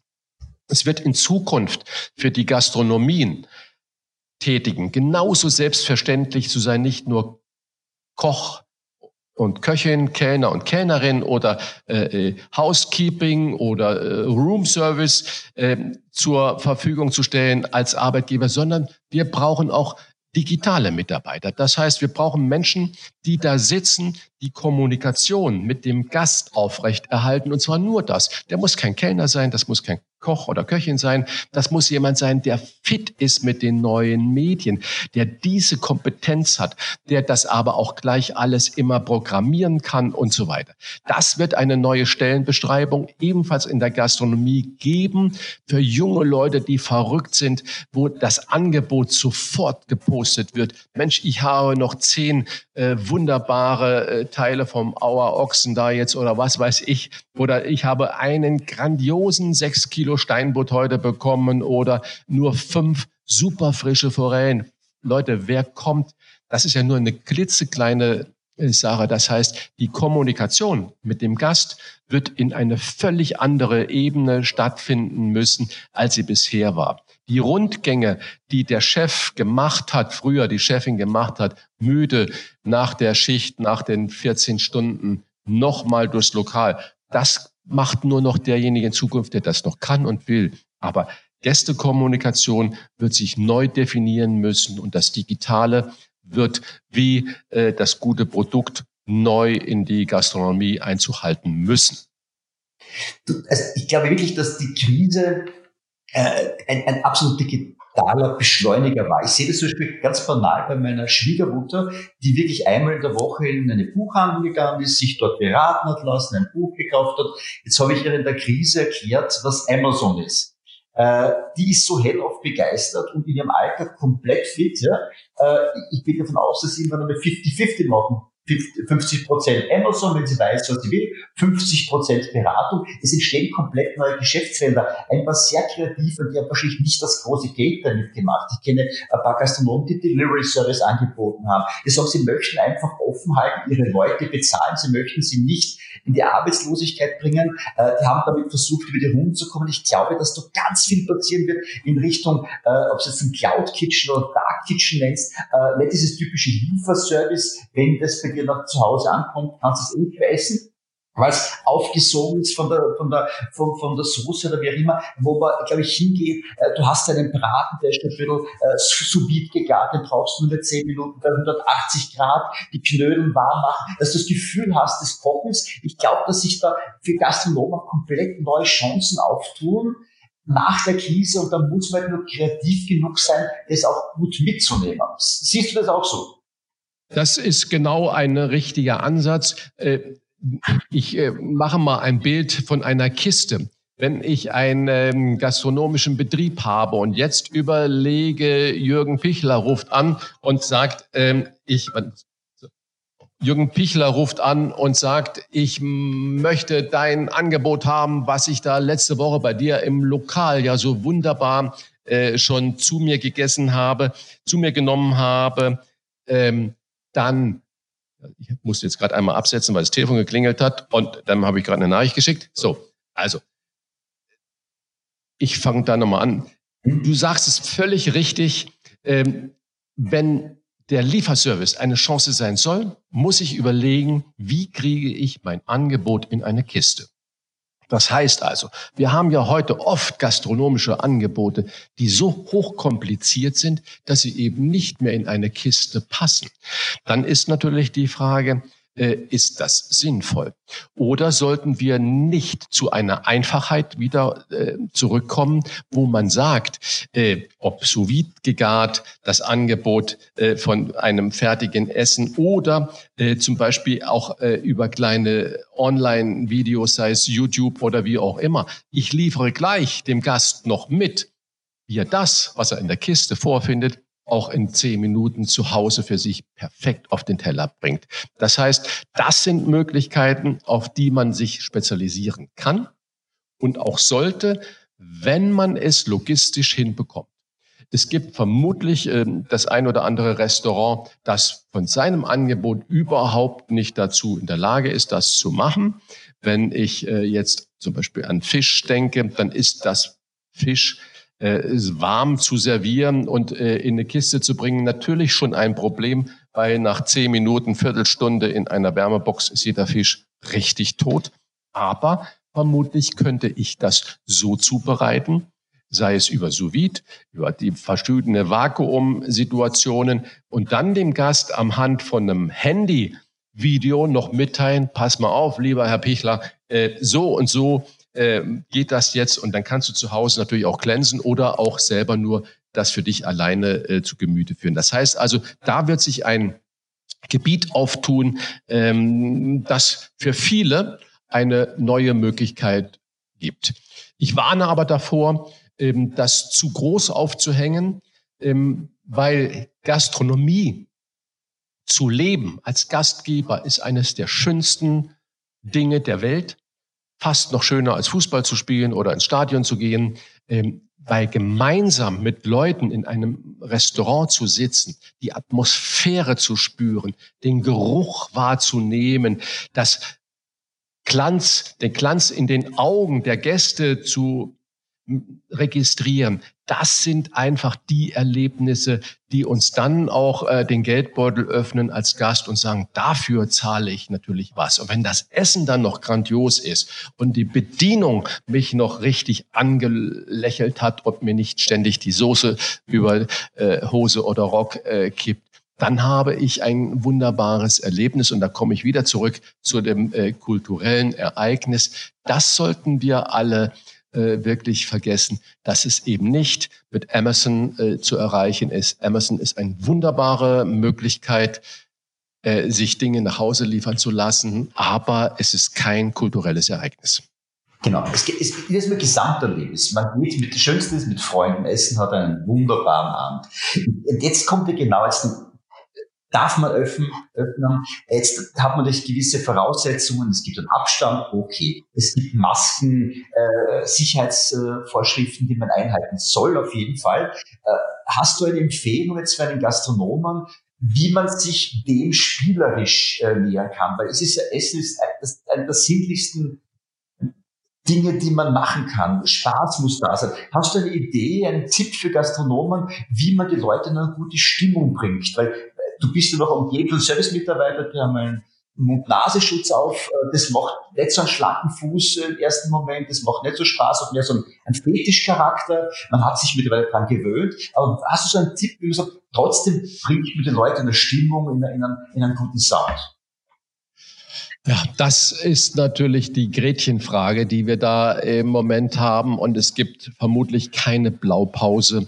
Es wird in Zukunft für die Gastronomien tätigen genauso selbstverständlich zu sein, nicht nur Koch und Köchin, Kellner und Kellnerin oder äh, äh Housekeeping oder äh, Room Service äh, zur Verfügung zu stellen als Arbeitgeber, sondern wir brauchen auch digitale Mitarbeiter. Das heißt, wir brauchen Menschen, die da sitzen, die Kommunikation mit dem Gast aufrechterhalten. Und zwar nur das. Der muss kein Kellner sein, das muss kein Koch oder Köchin sein. Das muss jemand sein, der fit ist mit den neuen Medien, der diese Kompetenz hat, der das aber auch gleich alles immer programmieren kann und so weiter. Das wird eine neue Stellenbeschreibung ebenfalls in der Gastronomie geben für junge Leute, die verrückt sind, wo das Angebot sofort gepostet wird. Mensch, ich habe noch zehn äh, wunderbare äh, Teile vom Auer Ochsen da jetzt oder was weiß ich. Oder ich habe einen grandiosen sechs Kilo Steinbutt heute bekommen oder nur fünf super frische Forellen. Leute, wer kommt? Das ist ja nur eine klitzekleine äh, Sache. Das heißt, die Kommunikation mit dem Gast wird in eine völlig andere Ebene stattfinden müssen, als sie bisher war. Die Rundgänge, die der Chef gemacht hat, früher die Chefin gemacht hat, müde nach der Schicht, nach den 14 Stunden, nochmal durchs Lokal. Das macht nur noch derjenige in Zukunft, der das noch kann und will. Aber Gästekommunikation wird sich neu definieren müssen und das Digitale wird wie äh, das gute Produkt neu in die Gastronomie einzuhalten müssen. Also ich glaube wirklich, dass die Krise äh, ein, ein absolut digitaler Beschleuniger war. Ich sehe das zum Beispiel ganz banal bei meiner Schwiegermutter, die wirklich einmal in der Woche in eine Buchhandlung gegangen ist, sich dort beraten hat lassen, ein Buch gekauft hat. Jetzt habe ich ihr in der Krise erklärt, was Amazon ist. Äh, die ist so hellauf begeistert und in ihrem Alltag komplett fit. Ja? Äh, ich bin davon aus, dass sie irgendwann eine 50-50 machen 50 Prozent Amazon, wenn sie weiß, was sie will, 50 Prozent Beratung. Es entstehen komplett neue Geschäftsfelder. Ein paar sehr kreative, die haben wahrscheinlich nicht das große Geld damit gemacht. Ich kenne ein paar Gastronomen, die Delivery Service angeboten haben. Die sagen, sie möchten einfach offen halten, ihre Leute bezahlen. Sie möchten sie nicht in die Arbeitslosigkeit bringen. Äh, die haben damit versucht, über die Runden zu kommen. Ich glaube, dass da ganz viel passieren wird in Richtung, äh, ob es jetzt ein Cloud Kitchen oder Dark Kitchen nennst, äh, nicht dieses typische Lieferservice, wenn das bei dir nach zu Hause ankommt, kannst du es eh essen weil es aufgesogen ist von der, von der, von, von der Soße oder wie auch immer, wo man, glaube ich, hingeht, äh, du hast einen Braten, der ist ein bisschen äh, sous gegart, den brauchst du nur 10 Minuten bei 180 Grad, die Knödel warm machen, dass du das Gefühl hast des Kochens. Ich glaube, dass sich da für Gastronomen komplett neue Chancen auftun nach der Krise und da muss man halt nur kreativ genug sein, das auch gut mitzunehmen. Siehst du das auch so? Das ist genau ein richtiger Ansatz. Äh, ich äh, mache mal ein Bild von einer Kiste. Wenn ich einen ähm, gastronomischen Betrieb habe und jetzt überlege, Jürgen Pichler ruft an und sagt, ähm, ich, Jürgen Pichler ruft an und sagt, ich möchte dein Angebot haben, was ich da letzte Woche bei dir im Lokal ja so wunderbar äh, schon zu mir gegessen habe, zu mir genommen habe. Ähm, dann, ich musste jetzt gerade einmal absetzen, weil das Telefon geklingelt hat und dann habe ich gerade eine Nachricht geschickt. So, also, ich fange da nochmal an. Du sagst es völlig richtig. Ähm, wenn der Lieferservice eine Chance sein soll, muss ich überlegen, wie kriege ich mein Angebot in eine Kiste. Das heißt also, wir haben ja heute oft gastronomische Angebote, die so hochkompliziert sind, dass sie eben nicht mehr in eine Kiste passen. Dann ist natürlich die Frage, ist das sinnvoll? Oder sollten wir nicht zu einer Einfachheit wieder äh, zurückkommen, wo man sagt, äh, ob sous vide gegart, das Angebot äh, von einem fertigen Essen oder äh, zum Beispiel auch äh, über kleine Online-Videos, sei es YouTube oder wie auch immer. Ich liefere gleich dem Gast noch mit, wie er das, was er in der Kiste vorfindet, auch in zehn Minuten zu Hause für sich perfekt auf den Teller bringt. Das heißt, das sind Möglichkeiten, auf die man sich spezialisieren kann und auch sollte, wenn man es logistisch hinbekommt. Es gibt vermutlich äh, das ein oder andere Restaurant, das von seinem Angebot überhaupt nicht dazu in der Lage ist, das zu machen. Wenn ich äh, jetzt zum Beispiel an Fisch denke, dann ist das Fisch äh, warm zu servieren und äh, in eine Kiste zu bringen, natürlich schon ein Problem, weil nach zehn Minuten, Viertelstunde in einer Wärmebox ist jeder Fisch richtig tot. Aber vermutlich könnte ich das so zubereiten, sei es über sous über die verschiedene Vakuumsituationen und dann dem Gast am Hand von einem Handy Video noch mitteilen, pass mal auf, lieber Herr Pichler, äh, so und so äh, geht das jetzt und dann kannst du zu Hause natürlich auch glänzen oder auch selber nur das für dich alleine äh, zu Gemüte führen. Das heißt also, da wird sich ein Gebiet auftun, ähm, das für viele eine neue Möglichkeit gibt. Ich warne aber davor, ähm, das zu groß aufzuhängen, ähm, weil Gastronomie zu leben als Gastgeber ist eines der schönsten Dinge der Welt. Fast noch schöner als Fußball zu spielen oder ins Stadion zu gehen, ähm, weil gemeinsam mit Leuten in einem Restaurant zu sitzen, die Atmosphäre zu spüren, den Geruch wahrzunehmen, das Glanz, den Glanz in den Augen der Gäste zu registrieren. Das sind einfach die Erlebnisse, die uns dann auch äh, den Geldbeutel öffnen als Gast und sagen, dafür zahle ich natürlich was. Und wenn das Essen dann noch grandios ist und die Bedienung mich noch richtig angelächelt hat und mir nicht ständig die Soße über äh, Hose oder Rock äh, kippt, dann habe ich ein wunderbares Erlebnis und da komme ich wieder zurück zu dem äh, kulturellen Ereignis. Das sollten wir alle äh, wirklich vergessen, dass es eben nicht mit Amazon äh, zu erreichen ist. Amazon ist eine wunderbare Möglichkeit, äh, sich Dinge nach Hause liefern zu lassen, aber es ist kein kulturelles Ereignis. Genau, es, es, ist ein Gesamterlebnis. Man geht mit, das Schönste ist mit Freunden essen, hat einen wunderbaren Abend. Und jetzt kommt ja genau jetzt darf man öffnen, öffnen. Jetzt hat man durch gewisse Voraussetzungen, es gibt einen Abstand, okay. Es gibt Masken, äh, Sicherheitsvorschriften, die man einhalten soll, auf jeden Fall. Äh, hast du eine Empfehlung jetzt für einen Gastronomen, wie man sich dem spielerisch äh, nähern kann? Weil es ist ja, Essen ist einer der sinnlichsten Dinge, die man machen kann. Spaß muss da sein. Hast du eine Idee, einen Tipp für Gastronomen, wie man die Leute in eine gute Stimmung bringt? Weil du bist ja noch umgeben von Service-Mitarbeitern, die haben einen Mund-Nasenschutz auf. Äh, das macht nicht so einen schlanken Fuß im ersten Moment, das macht nicht so Spaß, hat mehr so einen Fetischcharakter. Man hat sich mittlerweile dran gewöhnt. Aber hast du so einen Tipp, wie gesagt, trotzdem bringt mit den Leuten eine Stimmung, in, in, einen, in einen guten Sound? Ja, das ist natürlich die Gretchenfrage, die wir da im Moment haben. Und es gibt vermutlich keine Blaupause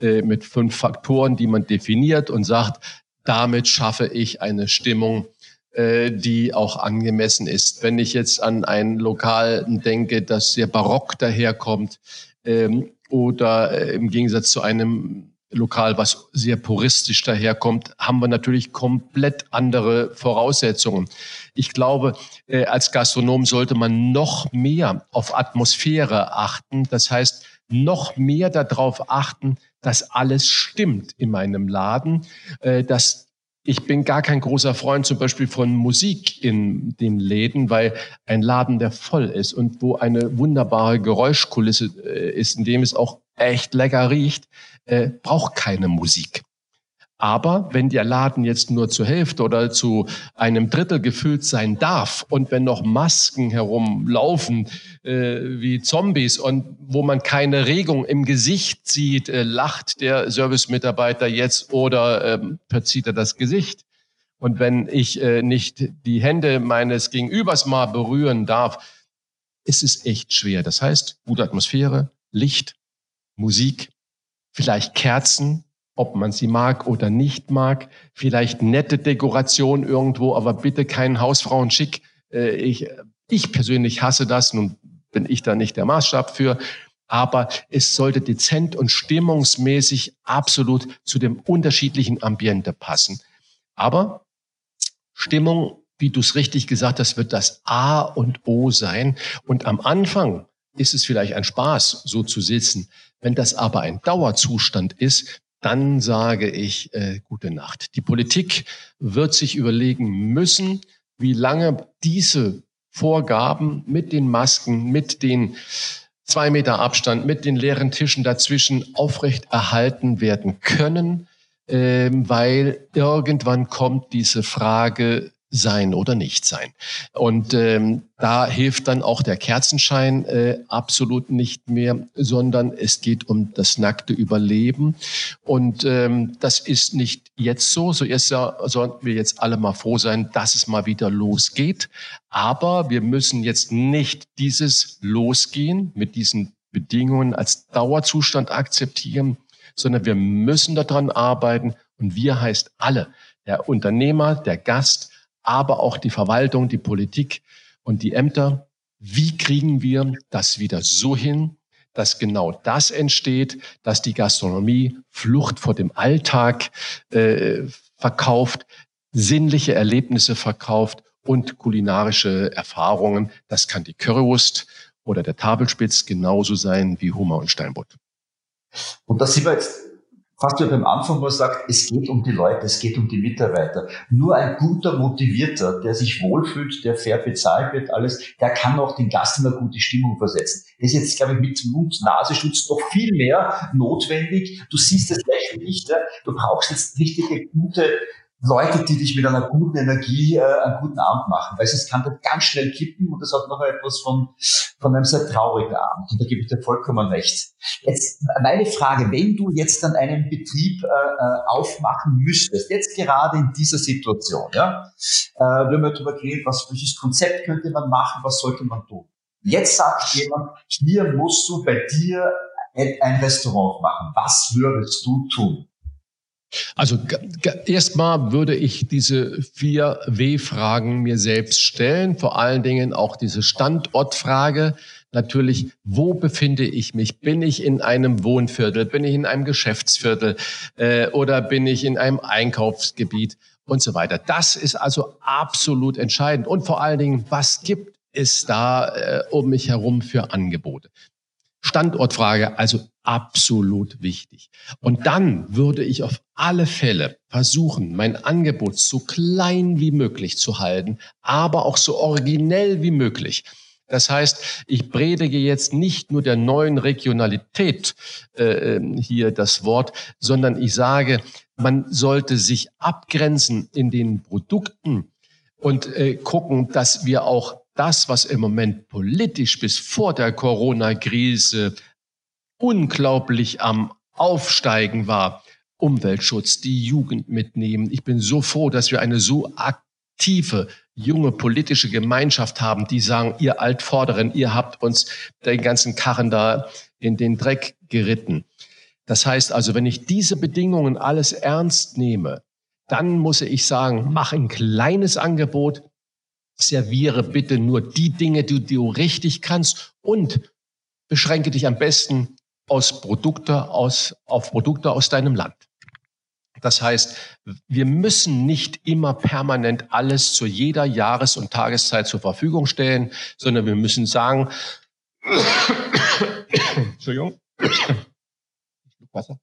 äh, mit fünf Faktoren, die man definiert und sagt, damit schaffe ich eine Stimmung, äh, die auch angemessen ist. Wenn ich jetzt an ein Lokal denke, das sehr barock daherkommt ähm, oder äh, im Gegensatz zu einem Lokal, was sehr puristisch daherkommt, haben wir natürlich komplett andere Voraussetzungen. Ich glaube, äh, als Gastronom sollte man noch mehr auf Atmosphäre achten. Das heißt, noch mehr darauf achten, dass alles stimmt in meinem Laden, äh, dass ich bin gar kein großer Freund zum Beispiel von Musik in den Läden, weil ein Laden, der voll ist und wo eine wunderbare Geräuschkulisse äh, ist, in dem es auch echt lecker riecht, äh, braucht keine Musik. Aber wenn der Laden jetzt nur zur Hälfte oder zu einem Drittel gefüllt sein darf und wenn noch Masken herumlaufen äh, wie Zombies und wo man keine Regung im Gesicht sieht, äh, lacht der Servicemitarbeiter jetzt oder äh, verzieht er das Gesicht. Und wenn ich äh, nicht die Hände meines Gegenübers mal berühren darf, ist es echt schwer. Das heißt, gute Atmosphäre, Licht, Musik, vielleicht Kerzen, ob man sie mag oder nicht mag, vielleicht nette Dekoration irgendwo, aber bitte keinen Hausfrauenschick. Äh, ich, ich persönlich hasse das, nun bin ich da nicht der Maßstab für, aber es sollte dezent und stimmungsmäßig absolut zu dem unterschiedlichen Ambiente passen. Aber Stimmung, wie du es richtig gesagt hast, wird das A und O sein. Und am Anfang ist es vielleicht ein Spaß, so zu sitzen. Wenn das aber ein Dauerzustand ist, dann sage ich äh, gute Nacht. Die Politik wird sich überlegen müssen, wie lange diese Vorgaben mit den Masken, mit den zwei Meter Abstand, mit den leeren Tischen dazwischen aufrecht erhalten werden können, äh, weil irgendwann kommt diese Frage, sein oder nicht sein. Und ähm, da hilft dann auch der Kerzenschein äh, absolut nicht mehr, sondern es geht um das nackte Überleben. Und ähm, das ist nicht jetzt so. So ist ja, sollten wir jetzt alle mal froh sein, dass es mal wieder losgeht. Aber wir müssen jetzt nicht dieses Losgehen mit diesen Bedingungen als Dauerzustand akzeptieren, sondern wir müssen daran arbeiten. Und wir heißt alle, der Unternehmer, der Gast, aber auch die Verwaltung, die Politik und die Ämter. Wie kriegen wir das wieder so hin, dass genau das entsteht, dass die Gastronomie Flucht vor dem Alltag äh, verkauft, sinnliche Erlebnisse verkauft und kulinarische Erfahrungen. Das kann die Currywurst oder der Tabelspitz genauso sein wie Hummer und Steinbutt. Und da sind wir jetzt fast wie beim Anfang, wo man sagt, es geht um die Leute, es geht um die Mitarbeiter. Nur ein guter Motivierter, der sich wohlfühlt, der fair bezahlt wird, alles, der kann auch den Gast in eine gute Stimmung versetzen. Das ist jetzt, glaube ich, mit Mund-Nasenschutz noch viel mehr notwendig. Du siehst es gleich nicht. Ja? Du brauchst jetzt richtige, gute Leute, die dich mit einer guten Energie äh, einen guten Abend machen, weil es kann dann ganz schnell kippen und das hat noch etwas von, von einem sehr traurigen Abend. Und da gebe ich dir vollkommen recht. Jetzt meine Frage, wenn du jetzt dann einen Betrieb äh, äh aufmachen müsstest, jetzt gerade in dieser Situation, ja, äh, wenn wir darüber reden, was welches Konzept könnte man machen, was sollte man tun? Jetzt sagt jemand, hier musst du bei dir ein Restaurant machen. Was würdest du tun? Also erstmal würde ich diese vier W-Fragen mir selbst stellen, vor allen Dingen auch diese Standortfrage. Natürlich, wo befinde ich mich? Bin ich in einem Wohnviertel? Bin ich in einem Geschäftsviertel? Äh, oder bin ich in einem Einkaufsgebiet? Und so weiter. Das ist also absolut entscheidend. Und vor allen Dingen, was gibt es da äh, um mich herum für Angebote? Standortfrage, also absolut wichtig. Und dann würde ich auf alle Fälle versuchen, mein Angebot so klein wie möglich zu halten, aber auch so originell wie möglich. Das heißt, ich predige jetzt nicht nur der neuen Regionalität äh, hier das Wort, sondern ich sage, man sollte sich abgrenzen in den Produkten und äh, gucken, dass wir auch das, was im Moment politisch bis vor der Corona-Krise unglaublich am Aufsteigen war, Umweltschutz, die Jugend mitnehmen. Ich bin so froh, dass wir eine so aktive, junge politische Gemeinschaft haben, die sagen, ihr Altvorderen, ihr habt uns den ganzen Karren da in den Dreck geritten. Das heißt also, wenn ich diese Bedingungen alles ernst nehme, dann muss ich sagen, mach ein kleines Angebot, serviere bitte nur die Dinge, die du richtig kannst und beschränke dich am besten aus Produkte aus, auf Produkte aus deinem Land. Das heißt, wir müssen nicht immer permanent alles zu jeder Jahres- und Tageszeit zur Verfügung stellen, sondern wir müssen sagen, Entschuldigung, Wasser.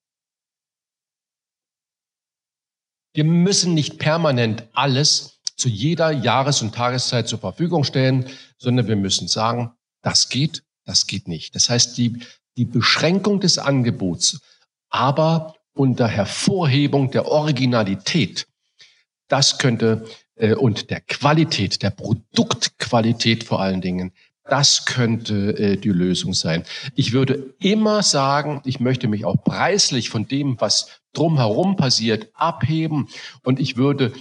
Wir müssen nicht permanent alles zu jeder Jahres- und Tageszeit zur Verfügung stellen, sondern wir müssen sagen, das geht, das geht nicht. Das heißt, die, die Beschränkung des Angebots, aber unter Hervorhebung der Originalität, das könnte äh, und der Qualität, der Produktqualität vor allen Dingen, das könnte äh, die Lösung sein. Ich würde immer sagen, ich möchte mich auch preislich von dem, was drumherum passiert, abheben und ich würde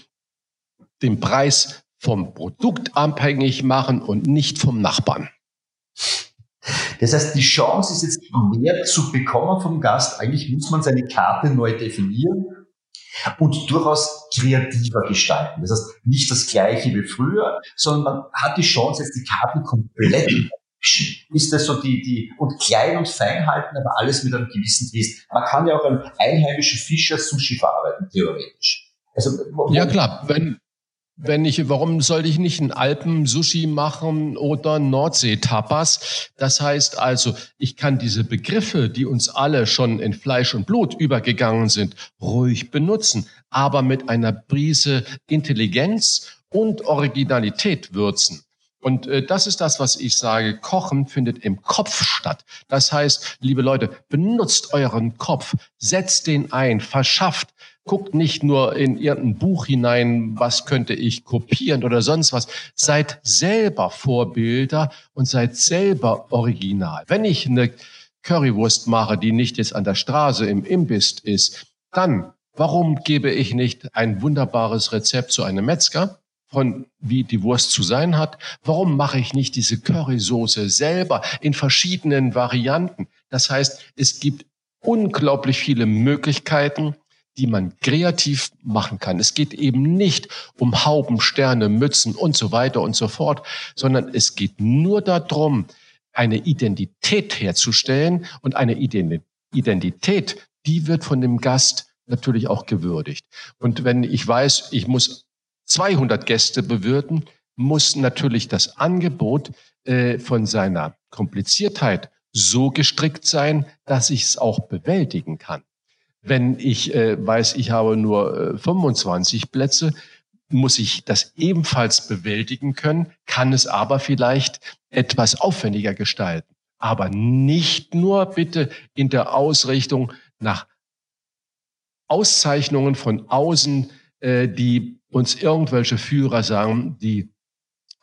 den Preis vom Produkt abhängig machen und nicht vom Nachbarn. Das heißt, die Chance ist jetzt mehr zu bekommen vom Gast. Eigentlich muss man seine Karte neu definieren und durchaus kreativer gestalten. Das heißt, nicht das gleiche wie früher, sondern man hat die Chance, jetzt die Karten komplett ist das so die, die, und klein und fein halten, aber alles mit einem gewissen Twist. Man kann ja auch einen einheimischen Fischer Sushi verarbeiten, theoretisch. Also, ja klar, wenn, wenn ich, warum sollte ich nicht einen Alpen-Sushi machen oder Nordsee-Tapas? Das heißt also, ich kann diese Begriffe, die uns alle schon in Fleisch und Blut übergegangen sind, ruhig benutzen, aber mit einer Prise Intelligenz und Originalität würzen. Und äh, das ist das, was ich sage. Kochen findet im Kopf statt. Das heißt, liebe Leute, benutzt euren Kopf, setzt den ein, verschafft Guckt nicht nur in irgendein Buch hinein, was könnte ich kopieren oder sonst was. Seid selber Vorbilder und seid selber original. Wenn ich eine Currywurst mache, die nicht jetzt an der Straße im Imbiss ist, dann warum gebe ich nicht ein wunderbares Rezept zu einem Metzger? von wie die Wurst zu sein hat. Warum mache ich nicht diese Currysoße selber in verschiedenen Varianten? Das heißt, es gibt unglaublich viele Möglichkeiten, die man kreativ machen kann. Es geht eben nicht um Hauben, Sterne, Mützen und so weiter und so fort, sondern es geht nur darum, eine Identität herzustellen und eine Identität, die wird von dem Gast natürlich auch gewürdigt. Und wenn ich weiß, ich muss 200 Gäste bewirten, muss natürlich das Angebot äh, von seiner Kompliziertheit so gestrickt sein, dass ich es auch bewältigen kann. Wenn ich äh, weiß, ich habe nur äh, 25 Plätze, muss ich das ebenfalls bewältigen können, kann es aber vielleicht etwas aufwendiger gestalten. Aber nicht nur bitte in der Ausrichtung nach Auszeichnungen von außen, äh, die uns irgendwelche Führer sagen, die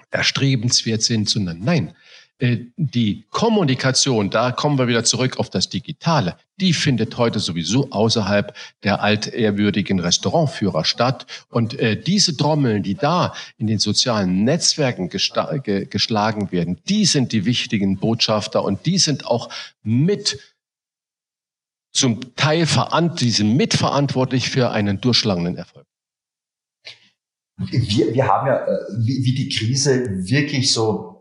erstrebenswert sind, sondern nein, die Kommunikation, da kommen wir wieder zurück auf das Digitale, die findet heute sowieso außerhalb der altehrwürdigen Restaurantführer statt. Und äh, diese Trommeln, die da in den sozialen Netzwerken ge geschlagen werden, die sind die wichtigen Botschafter und die sind auch mit zum Teil die sind mitverantwortlich für einen durchschlagenden Erfolg. Wir, wir haben ja, äh, wie, wie die Krise wirklich so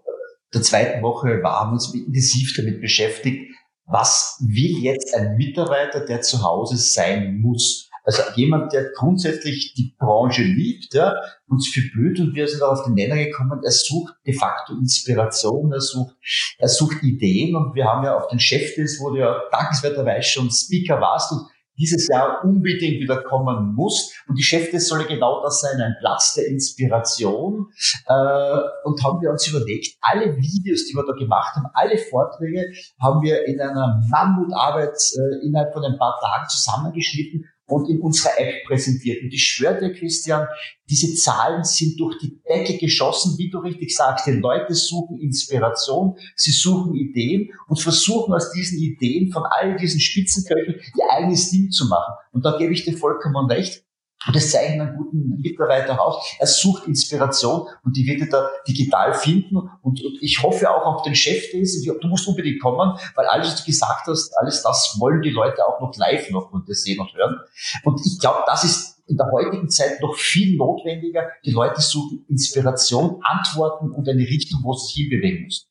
der zweiten Woche war, haben uns intensiv damit beschäftigt, was will jetzt ein Mitarbeiter, der zu Hause sein muss? Also jemand, der grundsätzlich die Branche liebt, ja, uns für blöd und wir sind auch auf den Nenner gekommen, er sucht de facto Inspiration, er sucht, er sucht Ideen und wir haben ja auf den Chefdienst, wo du ja dankenswerterweise schon Speaker warst und dieses Jahr unbedingt wieder kommen muss. Und die Chefdes soll genau das sein, ein Platz der Inspiration. Äh, und haben wir uns überlegt, alle Videos, die wir da gemacht haben, alle Vorträge haben wir in einer Mammutarbeit äh, innerhalb von ein paar Tagen zusammengeschnitten und in unserer App präsentiert. Und ich schwöre dir, Christian, diese Zahlen sind durch die Decke geschossen, wie du richtig sagst. Die Leute suchen Inspiration, sie suchen Ideen und versuchen aus diesen Ideen von all diesen Spitzenköchen ihr eigenes Ding zu machen. Und da gebe ich dir vollkommen recht. Und das zeichnet einen guten Mitarbeiter aus. Er sucht Inspiration und die wird er da digital finden. Und, und ich hoffe auch auf den Chef Days. Du musst unbedingt kommen, weil alles, was du gesagt hast, alles das wollen die Leute auch noch live noch und sehen und hören. Und ich glaube, das ist in der heutigen Zeit noch viel notwendiger. Die Leute suchen Inspiration, Antworten und eine Richtung, wo sie sich hinbewegen müssen.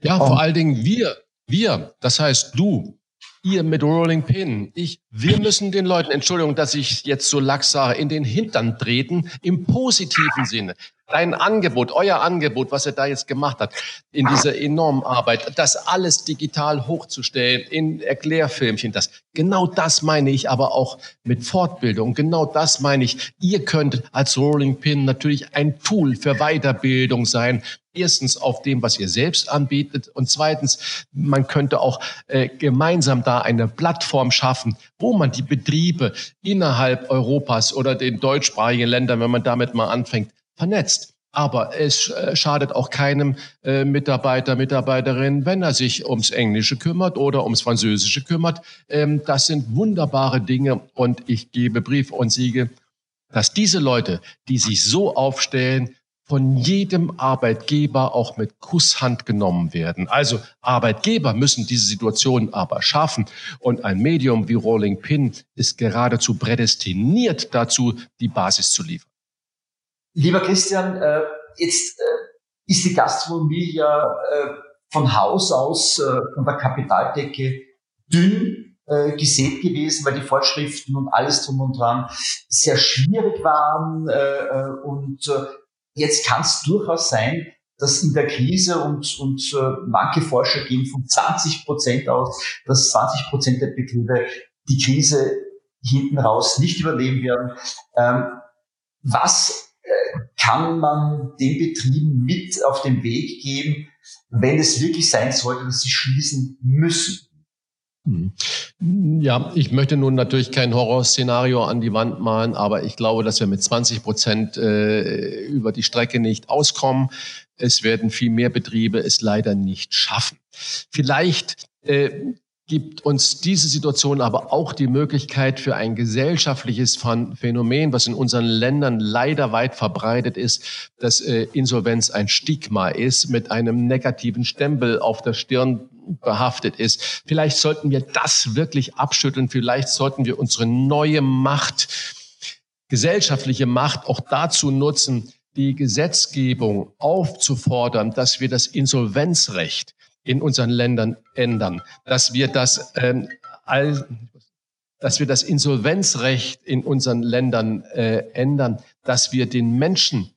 Ja, vor allen Dingen wir, wir, das heißt du, ihr mit Rolling Pin, ich, wir müssen den Leuten, Entschuldigung, dass ich jetzt so lax sage, in den Hintern treten, im positiven Sinne. Dein Angebot, euer Angebot, was er da jetzt gemacht hat, in dieser enormen Arbeit, das alles digital hochzustellen, in Erklärfilmchen, das, genau das meine ich aber auch mit Fortbildung. Genau das meine ich. Ihr könnt als Rolling Pin natürlich ein Tool für Weiterbildung sein, Erstens auf dem, was ihr selbst anbietet und zweitens, man könnte auch äh, gemeinsam da eine Plattform schaffen, wo man die Betriebe innerhalb Europas oder den deutschsprachigen Ländern, wenn man damit mal anfängt, vernetzt. Aber es äh, schadet auch keinem äh, Mitarbeiter, Mitarbeiterin, wenn er sich ums Englische kümmert oder ums Französische kümmert. Ähm, das sind wunderbare Dinge und ich gebe Brief und Siege, dass diese Leute, die sich so aufstellen, von jedem Arbeitgeber auch mit Kusshand genommen werden. Also Arbeitgeber müssen diese Situation aber schaffen. Und ein Medium wie Rolling Pin ist geradezu prädestiniert dazu, die Basis zu liefern. Lieber Christian, äh, jetzt äh, ist die Gastronomie ja äh, von Haus aus, von der Kapitaldecke dünn gesät gewesen, weil die Vorschriften und alles drum und dran sehr schwierig waren und Jetzt kann es durchaus sein, dass in der Krise und, und äh, manche Forscher gehen von 20 Prozent aus, dass 20 Prozent der Betriebe die Krise hinten raus nicht überleben werden. Ähm, was äh, kann man den Betrieben mit auf den Weg geben, wenn es wirklich sein sollte, dass sie schließen müssen? Ja, ich möchte nun natürlich kein Horrorszenario an die Wand malen, aber ich glaube, dass wir mit 20 Prozent äh, über die Strecke nicht auskommen. Es werden viel mehr Betriebe es leider nicht schaffen. Vielleicht äh, gibt uns diese Situation aber auch die Möglichkeit für ein gesellschaftliches Phänomen, was in unseren Ländern leider weit verbreitet ist, dass äh, Insolvenz ein Stigma ist, mit einem negativen Stempel auf der Stirn behaftet ist. Vielleicht sollten wir das wirklich abschütteln. Vielleicht sollten wir unsere neue Macht, gesellschaftliche Macht auch dazu nutzen, die Gesetzgebung aufzufordern, dass wir das Insolvenzrecht in unseren Ländern ändern, dass wir das, ähm, all, dass wir das Insolvenzrecht in unseren Ländern äh, ändern, dass wir den Menschen,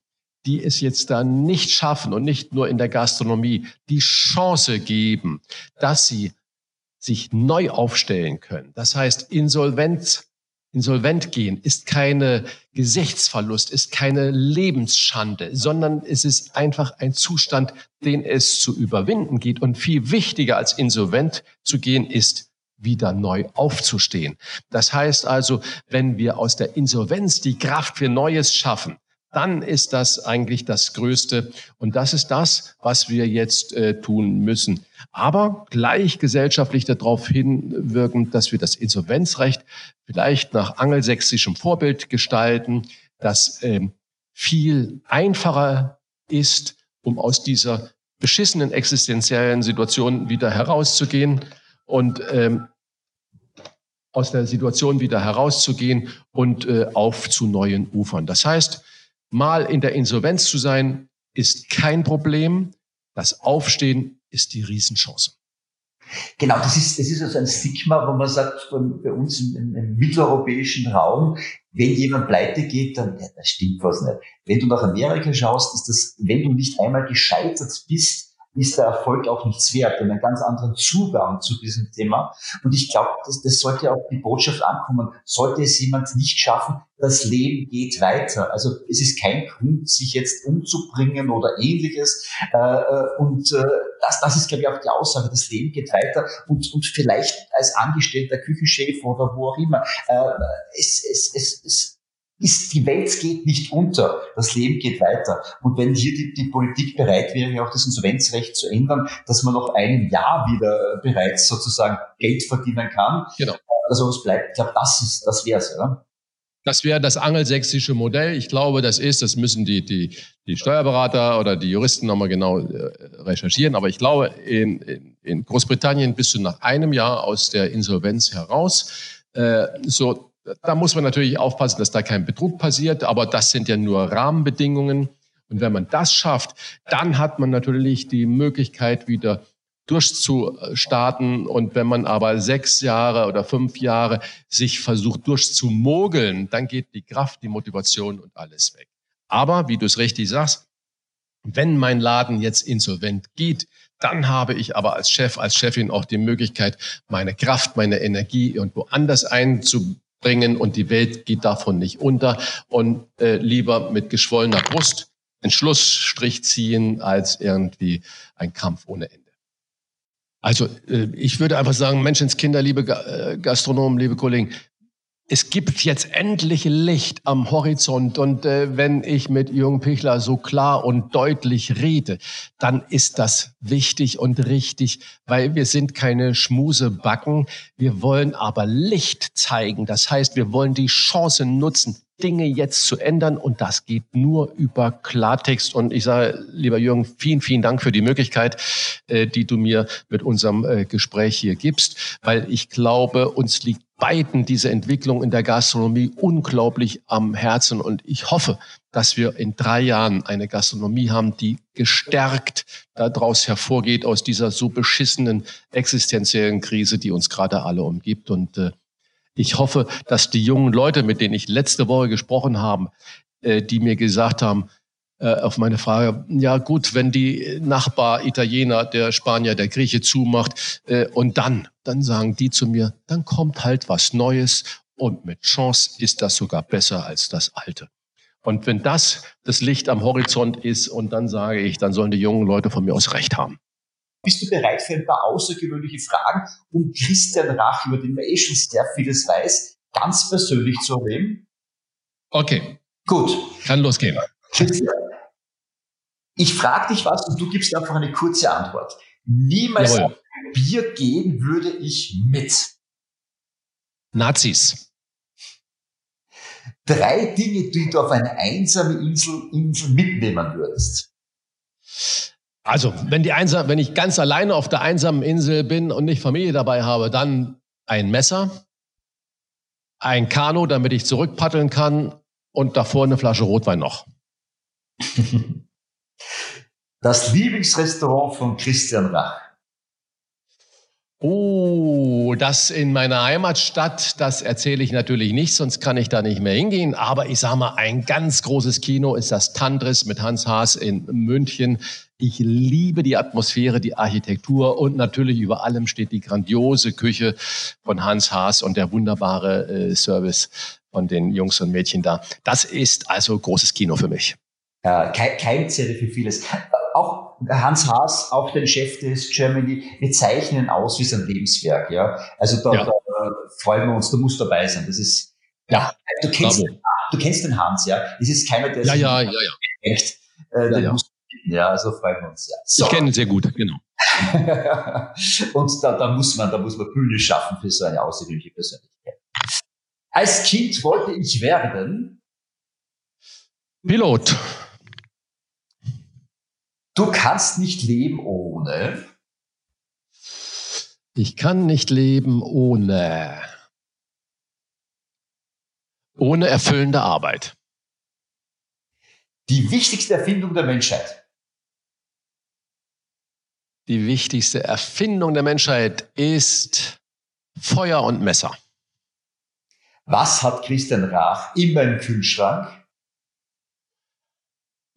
die es jetzt da nicht schaffen und nicht nur in der Gastronomie, die Chance geben, dass sie sich neu aufstellen können. Das heißt, Insolvenz Insolvent gehen ist keine Gesichtsverlust, ist keine Lebensschande, sondern es ist einfach ein Zustand, den es zu überwinden geht. Und viel wichtiger als insolvent zu gehen ist, wieder neu aufzustehen. Das heißt also, wenn wir aus der Insolvenz die Kraft für Neues schaffen, dann ist das eigentlich das Größte. Und das ist das, was wir jetzt äh, tun müssen. Aber gleich gesellschaftlich darauf hinwirken, dass wir das Insolvenzrecht vielleicht nach angelsächsischem Vorbild gestalten, das ähm, viel einfacher ist, um aus dieser beschissenen existenziellen Situation wieder herauszugehen und ähm, aus der Situation wieder herauszugehen und äh, auf zu neuen Ufern. Das heißt, Mal in der Insolvenz zu sein, ist kein Problem. Das Aufstehen ist die Riesenchance. Genau, das ist, das ist also ein Stigma, wo man sagt, bei uns im, im mitteleuropäischen Raum, wenn jemand pleite geht, dann, ja, das stimmt was nicht. Wenn du nach Amerika schaust, ist das, wenn du nicht einmal gescheitert bist, ist der Erfolg auch nichts wert. Wir haben einen ganz anderen Zugang zu diesem Thema. Und ich glaube, das, das sollte auch die Botschaft ankommen. Sollte es jemand nicht schaffen, das Leben geht weiter. Also es ist kein Grund, sich jetzt umzubringen oder ähnliches. Äh, äh, und äh, das, das ist, glaube ich, auch die Aussage. Das Leben geht weiter und, und vielleicht als Angestellter, Küchenchef oder wo auch immer. Es, es, es, es ist, die Welt geht nicht unter, das Leben geht weiter. Und wenn hier die, die Politik bereit wäre, auch das Insolvenzrecht zu ändern, dass man noch einem Jahr wieder bereits sozusagen Geld verdienen kann, genau. also was bleibt, ich glaube, das ist, das wäre es, oder? Das wäre das angelsächsische Modell. Ich glaube, das ist, das müssen die, die, die Steuerberater oder die Juristen nochmal genau äh, recherchieren. Aber ich glaube, in, in, in Großbritannien bist du nach einem Jahr aus der Insolvenz heraus. Äh, so da muss man natürlich aufpassen, dass da kein Betrug passiert, aber das sind ja nur Rahmenbedingungen. Und wenn man das schafft, dann hat man natürlich die Möglichkeit, wieder durchzustarten. Und wenn man aber sechs Jahre oder fünf Jahre sich versucht durchzumogeln, dann geht die Kraft, die Motivation und alles weg. Aber, wie du es richtig sagst, wenn mein Laden jetzt insolvent geht, dann habe ich aber als Chef, als Chefin auch die Möglichkeit, meine Kraft, meine Energie irgendwo anders einzubringen bringen und die Welt geht davon nicht unter und äh, lieber mit geschwollener Brust den Schlussstrich ziehen als irgendwie ein Kampf ohne Ende. Also äh, ich würde einfach sagen, Menschenskinder, liebe äh, Gastronomen, liebe Kollegen, es gibt jetzt endlich Licht am Horizont. Und äh, wenn ich mit Jürgen Pichler so klar und deutlich rede, dann ist das wichtig und richtig, weil wir sind keine Schmusebacken. Wir wollen aber Licht zeigen. Das heißt, wir wollen die Chance nutzen, Dinge jetzt zu ändern. Und das geht nur über Klartext. Und ich sage, lieber Jürgen, vielen, vielen Dank für die Möglichkeit, äh, die du mir mit unserem äh, Gespräch hier gibst, weil ich glaube, uns liegt beiden diese Entwicklung in der Gastronomie unglaublich am Herzen. Und ich hoffe, dass wir in drei Jahren eine Gastronomie haben, die gestärkt daraus hervorgeht, aus dieser so beschissenen existenziellen Krise, die uns gerade alle umgibt. Und äh, ich hoffe, dass die jungen Leute, mit denen ich letzte Woche gesprochen habe, äh, die mir gesagt haben, äh, auf meine Frage, ja gut, wenn die Nachbar Italiener, der Spanier, der Grieche zumacht äh, und dann, dann sagen die zu mir, dann kommt halt was Neues und mit Chance ist das sogar besser als das Alte. Und wenn das das Licht am Horizont ist und dann sage ich, dann sollen die jungen Leute von mir aus recht haben. Bist du bereit für ein paar außergewöhnliche Fragen, um Christian Rach, über den man eh schon sehr vieles weiß, ganz persönlich zu erwähnen? Okay. Gut. Kann losgehen. Christian, ich frage dich was und du gibst einfach eine kurze Antwort. Niemals Jawohl. auf Bier gehen würde ich mit. Nazis. Drei Dinge, die du auf eine einsame Insel, Insel mitnehmen würdest. Also, wenn, die einsam, wenn ich ganz alleine auf der einsamen Insel bin und nicht Familie dabei habe, dann ein Messer, ein Kanu, damit ich zurückpaddeln kann und davor eine Flasche Rotwein noch. Das Lieblingsrestaurant von Christian Rach. Oh, das in meiner Heimatstadt, das erzähle ich natürlich nicht, sonst kann ich da nicht mehr hingehen. Aber ich sage mal, ein ganz großes Kino ist das Tantris mit Hans Haas in München. Ich liebe die Atmosphäre, die Architektur und natürlich über allem steht die grandiose Küche von Hans Haas und der wunderbare äh, Service von den Jungs und Mädchen da. Das ist also großes Kino für mich. Ja, Keimzelle für vieles auch Hans Haas, auch den Chef des Germany, wir zeichnen aus wie sein Lebenswerk, ja. Also da, ja. da freuen wir uns, du musst dabei sein. Das ist, ja, du kennst, den, du kennst den Hans, ja. Es ist keiner, der ja, ja, ja, ja. Echt, äh, ja, ja. Ja, also freuen wir uns, ja. So. Ich kenne ihn sehr gut, genau. und da, da muss man, da muss man Bühne schaffen für so eine außergewöhnliche Persönlichkeit. Als Kind wollte ich werden Pilot. Du kannst nicht leben ohne. Ich kann nicht leben ohne. Ohne erfüllende Arbeit. Die wichtigste Erfindung der Menschheit. Die wichtigste Erfindung der Menschheit ist Feuer und Messer. Was hat Christian Rach immer im Kühlschrank?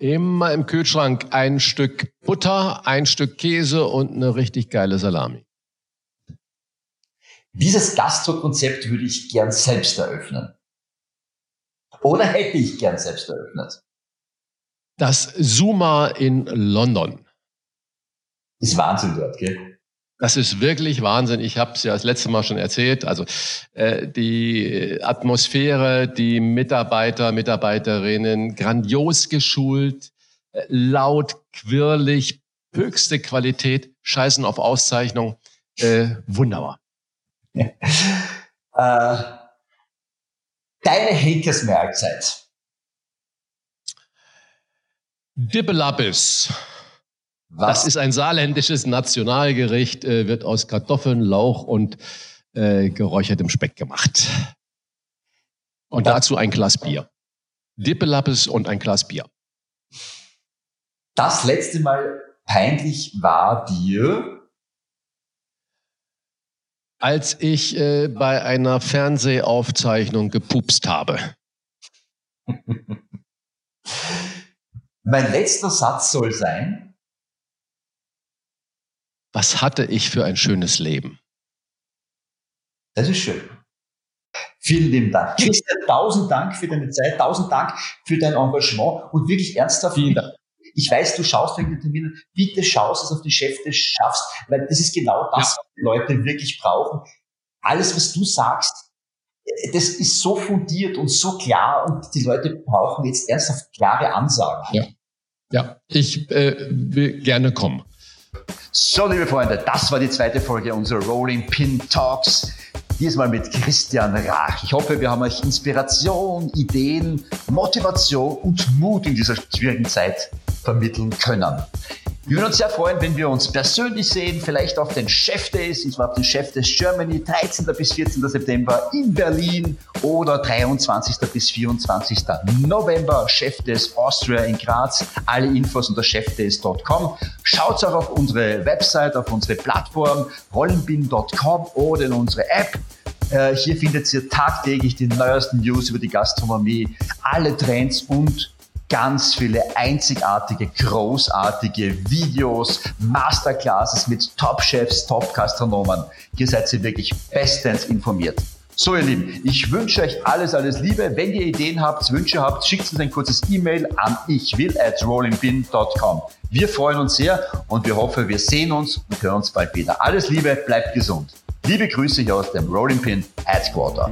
Immer im Kühlschrank ein Stück Butter, ein Stück Käse und eine richtig geile Salami. Dieses Gastro-Konzept würde ich gern selbst eröffnen. Oder hätte ich gern selbst eröffnet? Das Zuma in London. Ist Wahnsinn dort, gell? Das ist wirklich Wahnsinn. Ich habe es ja das letzte Mal schon erzählt. Also äh, die Atmosphäre, die Mitarbeiter, Mitarbeiterinnen, grandios geschult, äh, laut, quirlig, höchste Qualität, scheißen auf Auszeichnung. Äh, wunderbar. Ja. Äh, deine Henkersmahlzeit. Dibbelabbis. Was? Das ist ein saarländisches Nationalgericht, äh, wird aus Kartoffeln, Lauch und äh, geräuchertem Speck gemacht. Und dazu ein Glas Bier. Dippelappes und ein Glas Bier. Das letzte Mal peinlich war dir? Als ich äh, bei einer Fernsehaufzeichnung gepupst habe. mein letzter Satz soll sein, was hatte ich für ein schönes Leben? Das ist schön. Vielen lieben Dank. Christian, tausend Dank für deine Zeit, tausend Dank für dein Engagement und wirklich ernsthaft. Vielen Dank. Ich weiß, du schaust wegen den Terminen. Bitte schaust, dass du auf den Chef schaffst, weil das ist genau das, was die Leute wirklich brauchen. Alles, was du sagst, das ist so fundiert und so klar und die Leute brauchen jetzt ernsthaft klare Ansagen. Ja, ja ich äh, will gerne kommen. So, liebe Freunde, das war die zweite Folge unserer Rolling Pin Talks. Diesmal mit Christian Rach. Ich hoffe, wir haben euch Inspiration, Ideen, Motivation und Mut in dieser schwierigen Zeit vermitteln können. Wir würden uns sehr freuen, wenn wir uns persönlich sehen, vielleicht auf den Chef Days, ich war auf den Chef Days Germany, 13. bis 14. September in Berlin oder 23. bis 24. November, Chef Days Austria in Graz. Alle Infos unter chefdays.com. Schaut auch auf unsere Website, auf unsere Plattform rollenbin.com oder in unsere App. Äh, hier findet ihr tagtäglich die neuesten News über die Gastronomie, alle Trends und ganz viele einzigartige, großartige Videos, Masterclasses mit Top-Chefs, Top-Gastronomen. Hier seid ihr wirklich bestens informiert. So, ihr Lieben, ich wünsche euch alles, alles Liebe. Wenn ihr Ideen habt, Wünsche habt, schickt uns ein kurzes E-Mail an ichwill. Wir freuen uns sehr und wir hoffen, wir sehen uns und hören uns bald wieder. Alles Liebe, bleibt gesund. Liebe Grüße hier aus dem Rolling Pin Headquarter.